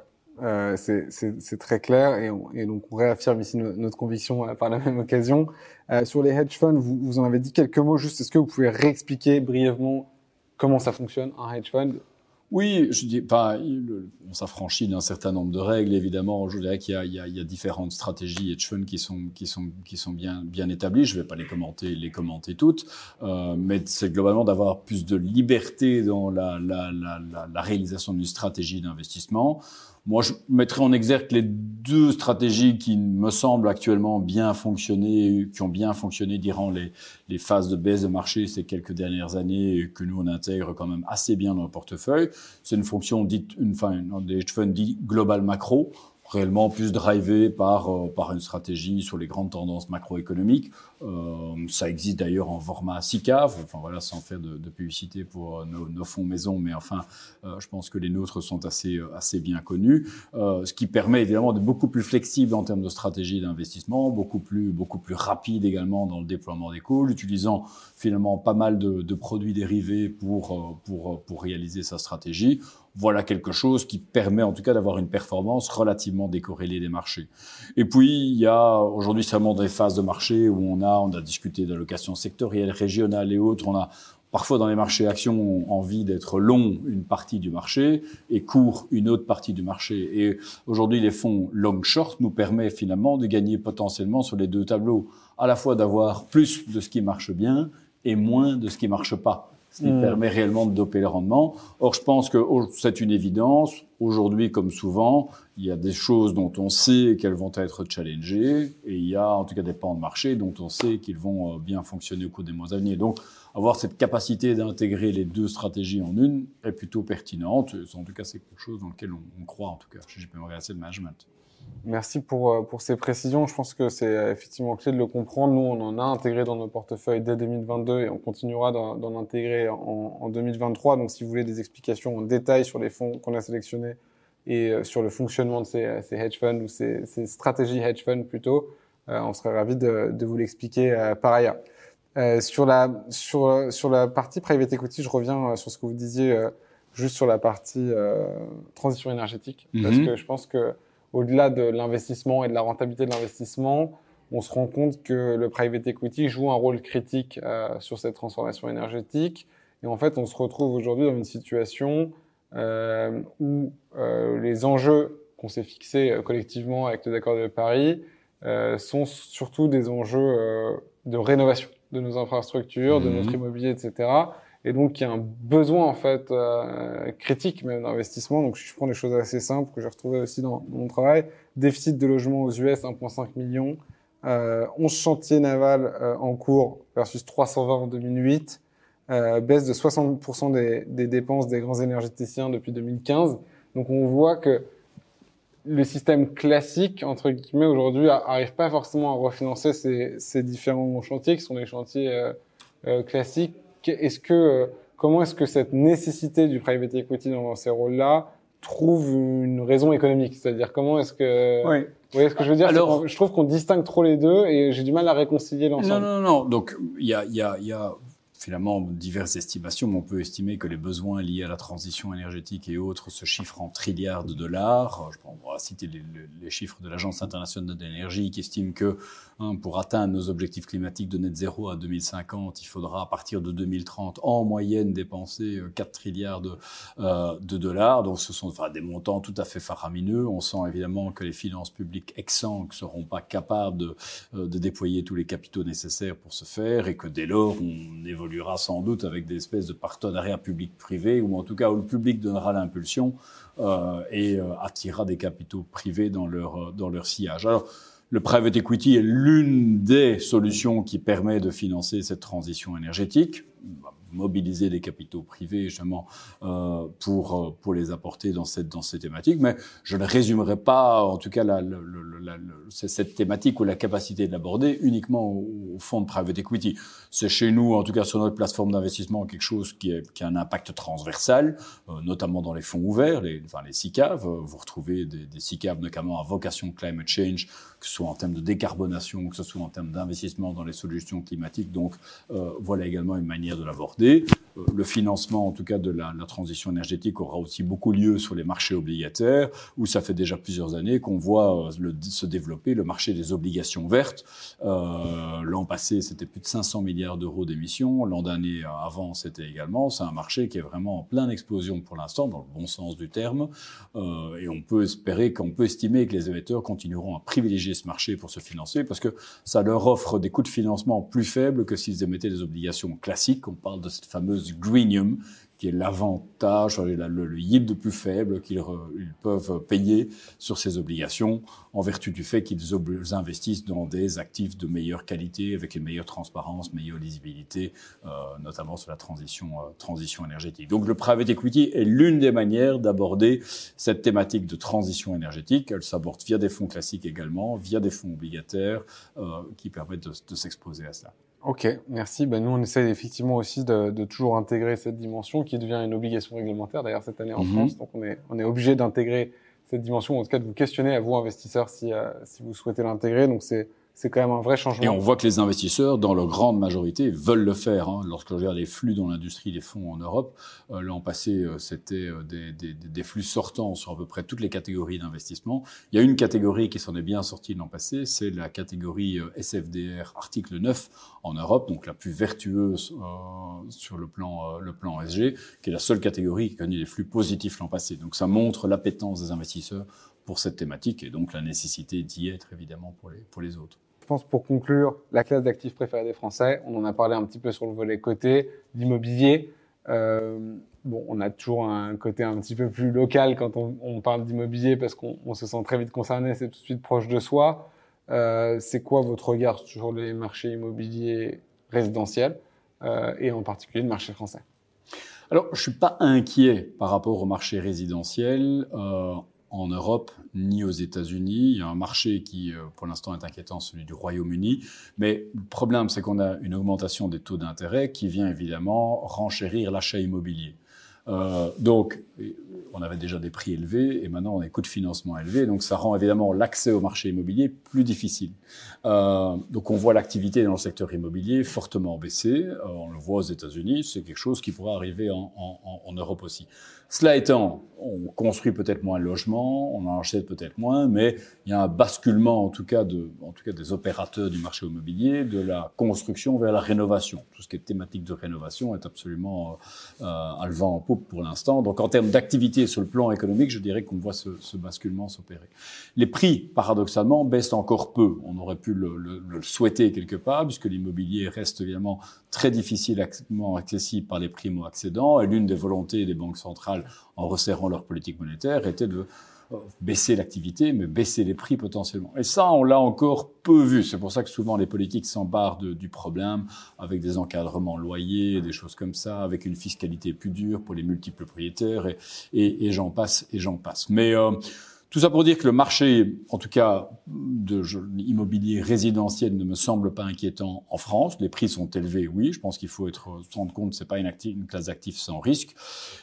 Euh, c'est très clair et, on, et, donc on réaffirme ici no, notre conviction euh, par la même occasion. Euh, sur les hedge funds, vous, vous en avez dit quelques mots. Juste, est-ce que vous pouvez réexpliquer brièvement comment ça fonctionne un hedge fund? Oui, je dis pas. On s'affranchit d'un certain nombre de règles, évidemment. Je dirais qu'il y, y, y a, différentes stratégies hedge funds qui sont qui sont qui sont bien bien établies. Je ne vais pas les commenter les commenter toutes, euh, mais c'est globalement d'avoir plus de liberté dans la, la, la, la réalisation d'une stratégie d'investissement. Moi, je mettrais en exergue les deux stratégies qui me semblent actuellement bien fonctionner, qui ont bien fonctionné durant les, les phases de baisse de marché ces quelques dernières années et que nous, on intègre quand même assez bien dans le portefeuille. C'est une fonction dite, une, enfin, des hedge funds dit global macro réellement plus drivé par euh, par une stratégie sur les grandes tendances macroéconomiques. Euh, ça existe d'ailleurs en format SICAV, enfin voilà, sans faire de, publicité pour euh, nos, nos, fonds maison, mais enfin, euh, je pense que les nôtres sont assez euh, assez bien connus, ce qui permet évidemment d'être beaucoup plus flexible en termes de stratégie d'investissement, beaucoup plus beaucoup plus rapide également dans le déploiement des calls, utilisant finalement pas mal de, de produits dérivés pour pour pour réaliser sa stratégie voilà quelque chose qui permet en tout cas d'avoir une performance relativement décorrélée des marchés. Et puis, il y a aujourd'hui seulement des phases de marché où on a, on a discuté d'allocations sectorielles, régionales et autres. On a parfois dans les marchés actions envie d'être long une partie du marché et court une autre partie du marché. Et aujourd'hui, les fonds long short nous permettent finalement de gagner potentiellement sur les deux tableaux, à la fois d'avoir plus de ce qui marche bien et moins de ce qui marche pas ce qui hmm. permet réellement de doper le rendement. Or, je pense que c'est une évidence. Aujourd'hui, comme souvent, il y a des choses dont on sait qu'elles vont être challengées et il y a en tout cas des pans de marché dont on sait qu'ils vont euh, bien fonctionner au cours des mois à venir. Donc, avoir cette capacité d'intégrer les deux stratégies en une est plutôt pertinente. En tout cas, c'est quelque chose dans lequel on, croit, en tout cas, chez JP Morgan Asset Management. Merci pour, euh, pour ces précisions. Je pense que c'est euh, effectivement clé de le comprendre. Nous, on en a intégré dans nos portefeuilles dès 2022 et on continuera d'en intégrer en, en, 2023. Donc, si vous voulez des explications en détail sur les fonds qu'on a sélectionnés et euh, sur le fonctionnement de ces, ces hedge funds ou ces, ces, stratégies hedge funds plutôt, on serait ravi de, de vous l'expliquer par ailleurs. Euh, sur la sur sur la partie private equity, je reviens sur ce que vous disiez juste sur la partie transition énergétique parce mhm. que je pense que au-delà de l'investissement et de la rentabilité de l'investissement, on se rend compte que le private equity joue un rôle critique euh, sur cette transformation énergétique. Et en fait, on se retrouve aujourd'hui dans une situation euh, où euh, les enjeux qu'on s'est fixés collectivement avec les accords de Paris sont surtout des enjeux de rénovation de nos infrastructures, de notre mmh. immobilier, etc. Et donc, il y a un besoin, en fait, euh, critique même d'investissement. Donc, je prends des choses assez simples que j'ai retrouvées aussi dans, mon travail. Déficit de logement aux US, 1,5 million. Euh, 11 chantiers navals euh, en cours versus 320 en 2008. Euh, baisse de 60% des, des, dépenses des grands énergéticiens depuis 2015. Donc, on voit que le système classique, entre guillemets, aujourd'hui, arrive pas forcément à refinancer ces, ces différents chantiers qui sont des chantiers euh, euh, classiques est-ce que, comment est-ce que cette nécessité du private equity dans ces rôles-là trouve une raison économique? C'est-à-dire comment est-ce que, oui. vous voyez ce que je veux dire? Alors, je trouve qu'on distingue trop les deux et j'ai du mal à réconcilier l'ensemble. Non, non, non. Donc il y a, il y a, il y a finalement diverses estimations, mais on peut estimer que les besoins liés à la transition énergétique et autres se chiffrent en trilliards de dollars. Je on va citer les, chiffres de l'Agence internationale de l'énergie qui estime que hein, pour atteindre nos objectifs climatiques de net zéro à 2050, il faudra à partir de 2030 en moyenne dépenser 4 euh, trilliards de, euh, de dollars. Donc ce sont des montants tout à fait faramineux. On sent évidemment que les finances publiques exsangues seront pas capables de, euh, de déployer tous les capitaux nécessaires pour ce faire et que dès lors on évolue évoluera sans doute avec des espèces de partenariats public-privé, ou en tout cas où le public donnera l'impulsion euh, et euh, attirera des capitaux privés dans leur, euh, dans leur sillage. Alors, le private equity est l'une des solutions qui permet de financer cette transition énergétique mobiliser les capitaux privés justement euh, pour euh, pour les apporter dans cette dans ces thématiques. Mais je ne résumerai pas, en tout cas, la, la, la, cette thématique ou la capacité de l'aborder uniquement au, au, fonds de private equity. C'est chez nous, en tout cas sur notre plateforme d'investissement, quelque chose qui, est, qui a un impact transversal, euh, notamment dans les fonds ouverts, les, enfin les SICAV. Vous retrouvez des, des SICAV notamment à vocation climate change, que ce soit en termes de décarbonation, que ce soit en termes d'investissement dans les solutions climatiques. Donc euh, voilà également une manière de l'aborder. Euh, le financement, en tout cas, de la, transition énergétique aura aussi beaucoup lieu sur les marchés obligataires, où ça fait déjà plusieurs années qu'on voit euh, se développer le marché des obligations vertes. Euh, L'an passé, c'était plus de 500 milliards d'euros d'émissions. L'an dernier, avant, c'était également. C'est un marché qui est vraiment en pleine explosion pour l'instant, dans le bon sens du terme. Et on peut espérer, qu'on peut estimer que les émetteurs continueront à privilégier ce marché pour se financer, parce que ça leur offre des coûts de financement plus faibles que s'ils émettaient des obligations classiques. On parle de cette fameuse greenium, qui est l'avantage, le, le, yield plus faible qu'ils ils peuvent payer sur ces obligations, en vertu du fait qu'ils investissent dans des actifs de meilleure qualité, avec une meilleure transparence, meilleure lisibilité, euh, notamment sur la transition, euh, transition énergétique. Donc le private equity est l'une des manières d'aborder cette thématique de transition énergétique. Elle s'aborde via des fonds classiques également, via des fonds obligataires, euh, qui permettent de, de s'exposer à ça. Ok, merci. Ben, nous, on essaie effectivement aussi de, de, toujours intégrer cette dimension qui devient une obligation réglementaire, d'ailleurs, cette année en mhm. France. Donc, on est, on est obligé d'intégrer cette dimension, en tout cas de vous questionner à vous, investisseurs, si, euh, si vous souhaitez l'intégrer. Donc, c'est c'est quand même un vrai changement. Et on voit que les investisseurs, dans leur grande majorité, veulent le faire. Hein. Lorsque je regarde les flux dans l'industrie des fonds en Europe, euh, l'an passé, euh, c'était euh, des, des, des, flux sortants sur à peu près toutes les catégories d'investissement. Il y a une catégorie qui s'en est bien sortie l'an passé, c'est la catégorie SFDR article 9 en Europe, donc la plus vertueuse sur le plan, le plan SG, qui est la seule catégorie qui a connu des flux positifs l'an passé. Donc ça montre l'appétence des investisseurs pour cette thématique et donc la nécessité d'y être évidemment pour les, pour les autres. Pense pour conclure, la classe d'actifs préférée des Français, on en a parlé un petit peu sur le volet côté, l'immobilier. bon, on a toujours un côté un petit peu plus local quand on, parle d'immobilier parce qu'on se sent très vite concerné, c'est tout de suite proche de soi. c'est quoi votre regard sur les marchés immobiliers résidentiels et en particulier le marché français? Alors, je suis pas inquiet par rapport au marché résidentiel euh, en Europe ni aux États-Unis. Il y a un marché qui, euh, pour l'instant, est inquiétant, celui du Royaume-Uni. Mais le problème, c'est qu'on a une augmentation des taux d'intérêt qui vient évidemment renchérir l'achat immobilier. Euh, donc, on avait déjà des prix élevés et maintenant on a des coûts de financement élevés. Donc, ça rend évidemment l'accès au marché immobilier plus difficile. Euh, donc, on voit l'activité dans le secteur immobilier fortement baisser. Euh, on le voit aux États-Unis. C'est quelque chose qui pourrait arriver en, en, en Europe aussi. Cela étant, on construit peut-être moins de logements, on en achète peut-être moins, mais il y a un basculement en tout cas de, en tout cas des opérateurs du marché immobilier, de la construction vers la rénovation. Tout ce qui est thématique de rénovation est absolument euh, à le vent en poupe pour l'instant. Donc en termes d'activité sur le plan économique, je dirais qu'on voit ce, basculement s'opérer. Les prix, paradoxalement, baissent encore peu. On aurait pu le, souhaiter quelque part, puisque l'immobilier reste évidemment très difficilement accessible par les primo-accédants, et l'une des volontés des banques centrales en resserrant leur politique monétaire, était de baisser l'activité, mais baisser les prix potentiellement. Et ça, on l'a encore peu vu. C'est pour ça que souvent les politiques s'embarrent du problème avec des encadrements loyers, des choses comme ça, avec une fiscalité plus dure pour les multiples propriétaires, et, et, j'en passe, et j'en passe. Mais euh, tout ça pour dire que le marché, en tout cas de immobilier résidentiel, ne me semble pas inquiétant en France. Les prix sont élevés, oui. Je pense qu'il faut être se rendre compte, c'est pas une, une, classe d'actifs sans risque.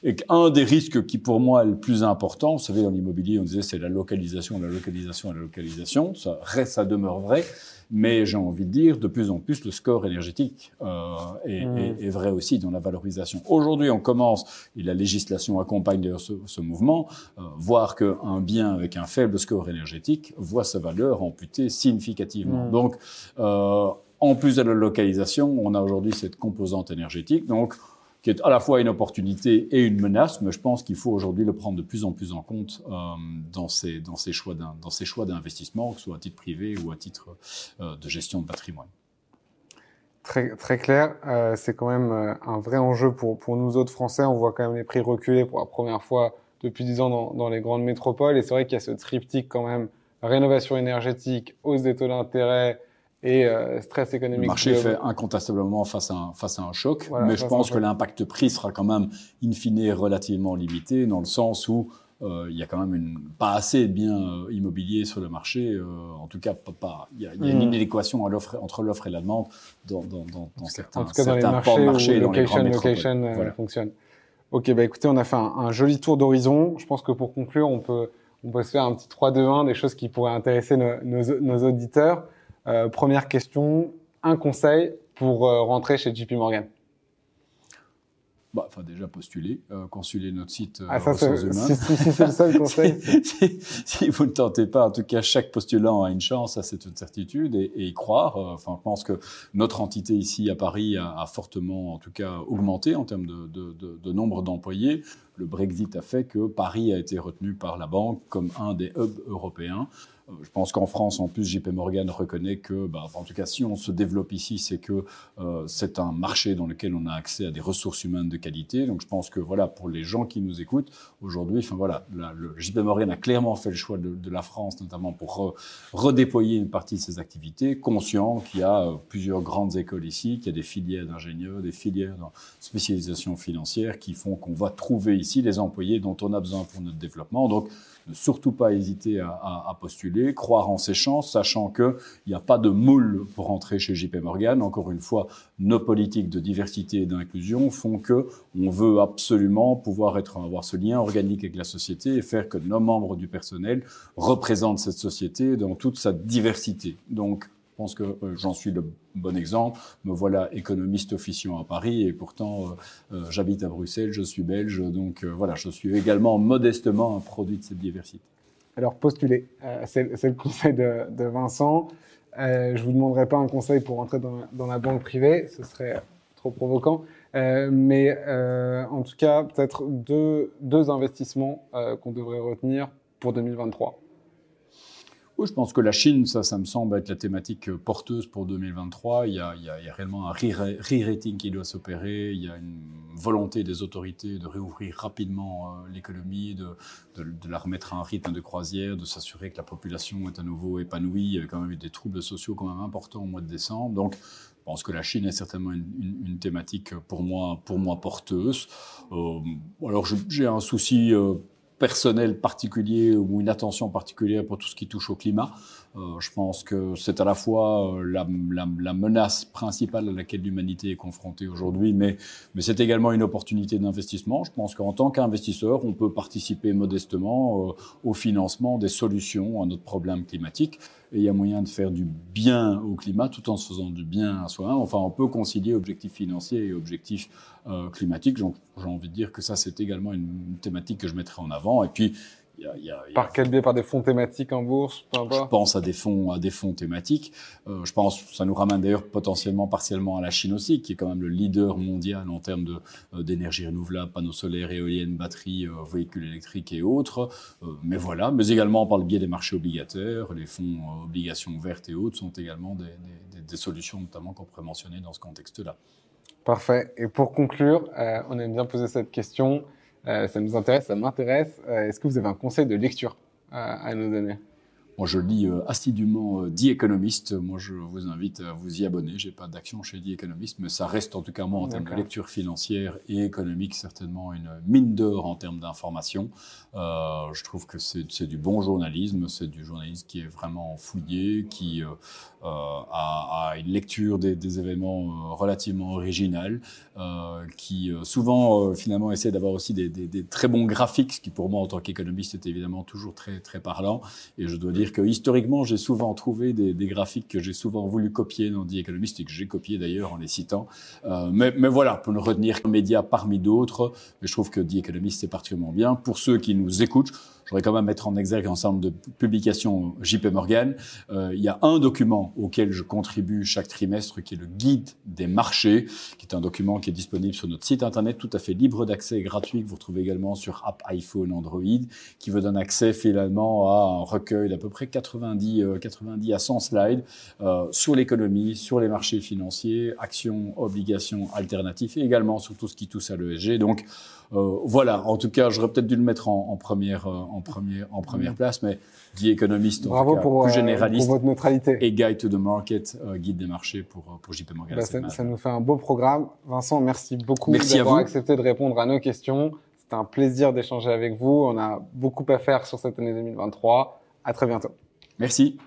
Et qu'un des risques qui pour moi est le plus important, vous savez, dans l'immobilier, on disait c'est la localisation, la localisation, la localisation. Ça reste, ça demeure vrai. Mais j'ai envie de dire, de plus en plus, le score énergétique euh, est, mmh. est, est, vrai aussi dans la valorisation. Aujourd'hui, on commence, et la législation accompagne d'ailleurs ce, ce, mouvement, euh, voir qu'un bien avec un faible score énergétique voit sa valeur amputée significativement. Mmh. Donc, euh, en plus de la localisation, on a aujourd'hui cette composante énergétique. Donc, qui est à la fois une opportunité et une menace, mais je pense qu'il faut aujourd'hui le prendre de plus en plus en compte euh, dans ses dans choix d'investissement, que ce soit à titre privé ou à titre euh, de gestion de patrimoine. Très très clair, euh, c'est quand même un vrai enjeu pour pour nous autres Français. On voit quand même les prix reculer pour la première fois depuis dix ans dans, dans les grandes métropoles, et c'est vrai qu'il y a ce triptyque quand même rénovation énergétique, hausse des taux d'intérêt et euh, stress économique. Le marché fait incontestablement face à un, face à un choc, mais je pense que l'impact prix sera quand même in fine relativement limité dans le sens où euh, il y a quand même une, pas assez de biens euh, immobiliers sur le marché. Euh, en tout cas, pas, pas il y a, il y a une hmm. l'offre, entre l'offre et la demande dans, dans, dans, dans certains, en tout cas, dans les marchés, marchés, où location, location euh, voilà. fonctionne. Ok, bah écoutez, on a fait un, joli tour d'horizon. Je pense que pour conclure, on peut, on peut se faire un petit 3-2-1, des choses qui pourraient intéresser nos, nos, nos auditeurs. Euh, première question, un conseil pour euh, rentrer chez JP Morgan bah, enfin déjà postuler, euh, consulter notre site euh, ah, ça, ressources humaines. Si, si, c'est le seul conseil. si, si, vous ne tentez pas, en tout cas, chaque postulant a une chance, ça c'est une certitude, et, et y croire. Euh, enfin, je pense que notre entité ici à Paris a, a fortement, en tout cas, augmenté en termes de, de, de, de nombre d'employés. Le Brexit a fait que Paris a été retenu par la banque comme un des hubs européens. Je pense qu'en France, en plus, JP Morgan reconnaît que, bah, en tout cas, si on se développe ici, c'est que euh, c'est un marché dans lequel on a accès à des ressources humaines de qualité. Donc, je pense que, voilà, pour les gens qui nous écoutent aujourd'hui, enfin voilà, le JP Morgan a clairement fait le choix de, de la France, notamment pour re, redéployer une partie de ses activités, conscient qu'il y a euh, plusieurs grandes écoles ici, qu'il y a des filières d'ingénieurs, des filières de spécialisation financière qui font qu'on va trouver ici les employés dont on a besoin pour notre développement. Donc, ne surtout pas hésiter à, à, à postuler, croire en ses chances, sachant qu'il n'y a pas de moule pour entrer chez JP Morgan. Encore une fois, nos politiques de diversité et d'inclusion font que on veut absolument pouvoir être, avoir ce lien organique avec la société et faire que nos membres du personnel représentent cette société dans toute sa diversité. Donc, pense que euh, j'en suis le bon exemple. Me voilà économiste officiant à Paris et pourtant euh, euh, j'habite à Bruxelles, je suis belge, donc voilà, je suis également modestement un produit de cette diversité. Alors postulez, euh, c'est le conseil de, Vincent. je vous demanderai pas un conseil pour entrer dans, dans la banque privée, ce serait trop provoquant. mais en tout cas, peut-être deux, deux investissements qu'on devrait retenir pour 2023. Oui, je pense que la Chine, ça, ça me semble être la thématique porteuse pour 2023. Il y a, réellement un re-rating qui doit s'opérer. Il y a une volonté des autorités de réouvrir rapidement euh, l'économie, de, la remettre à un rythme de croisière, de s'assurer que la population est à nouveau épanouie. Il y a quand même eu des troubles sociaux quand même importants au mois de décembre. Donc, je pense que la Chine est certainement une, thématique pour moi, pour moi porteuse. Euh, alors, j'ai un souci. Euh, personnel particulier ou une attention particulière pour tout ce qui touche au climat. Euh, je pense que c'est à la fois euh, la, la, la, menace principale à laquelle l'humanité est confrontée aujourd'hui, mais, mais c'est également une opportunité d'investissement. Je pense qu'en tant qu'investisseur, on peut participer modestement euh, au financement des solutions à notre problème climatique. Et il y a moyen de faire du bien au climat tout en se faisant du bien à soi-même. Enfin, on peut concilier objectifs financiers et objectifs euh, climatiques. J'ai envie de dire que ça, c'est également une thématique que je mettrai en avant. Et puis, y a, y a, par quel biais Par des fonds thématiques en bourse Je pense à des fonds, à des fonds thématiques. Euh, je pense, ça nous ramène d'ailleurs potentiellement partiellement à la Chine aussi, qui est quand même le leader mondial en termes de euh, d'énergie renouvelable, panneaux solaires, éoliennes, batteries, euh, véhicules électriques et autres. Euh, mais voilà, mais également par le biais des marchés obligataires, les fonds obligations vertes et autres sont également des, des, des solutions notamment qu'on pourrait mentionner dans ce contexte-là. Parfait. Et pour conclure, on aime bien poser cette question. Euh, ça nous intéresse, ça m'intéresse. Euh, est-ce que vous avez un conseil de lecture à, à nous donner? Moi, je lis euh, assidûment euh, The Economist. Moi, je vous invite à vous y abonner. J'ai pas d'action chez The Economist, mais ça reste en tout cas moi en termes de lecture financière et économique certainement une mine d'or en termes d'information. Euh, je trouve que c'est du bon journalisme, c'est du journalisme qui est vraiment fouillé, qui euh, a, a, une lecture des, des événements relativement originale, qui souvent finalement essaie d'avoir aussi des, des, des, très bons graphiques, ce qui pour moi en tant qu'économiste est évidemment toujours très très parlant. Et je dois dire que historiquement, j'ai souvent trouvé des, graphiques que j'ai souvent voulu copier dans The Economist et que j'ai copié d'ailleurs en les citant. Euh, mais, voilà, pour ne retenir qu'un média parmi d'autres, je trouve que The Economist c'est particulièrement bien. Pour ceux qui nous écoutent, je voudrais quand même mettre en exergue un ensemble de publications JP Morgan. Euh, il y a un document auquel je contribue chaque trimestre qui est le guide des marchés, qui est un document qui est disponible sur notre site internet tout à fait libre d'accès et gratuit que vous retrouvez également sur app iPhone, Android, qui vous donne accès finalement à un recueil d'à peu près 90, euh, 90 à 100 slides euh, sur l'économie, sur les marchés financiers, actions, obligations, alternatives et également sur tout ce qui touche à l'ESG. Donc euh, voilà, en tout cas, j'aurais peut-être dû le mettre en, en première, euh, en première, en première place, mais Guy économiste, Bravo en tout cas, pour, plus généraliste, pour votre neutralité. et Guide to the Market, euh, guide des marchés pour, pour JP Morgan. Bah, ça, ça, nous fait un beau programme. Vincent, merci beaucoup d'avoir accepté de répondre à nos questions. C'était un plaisir d'échanger avec vous. On a beaucoup à faire sur cette année 2023. À très bientôt. Merci.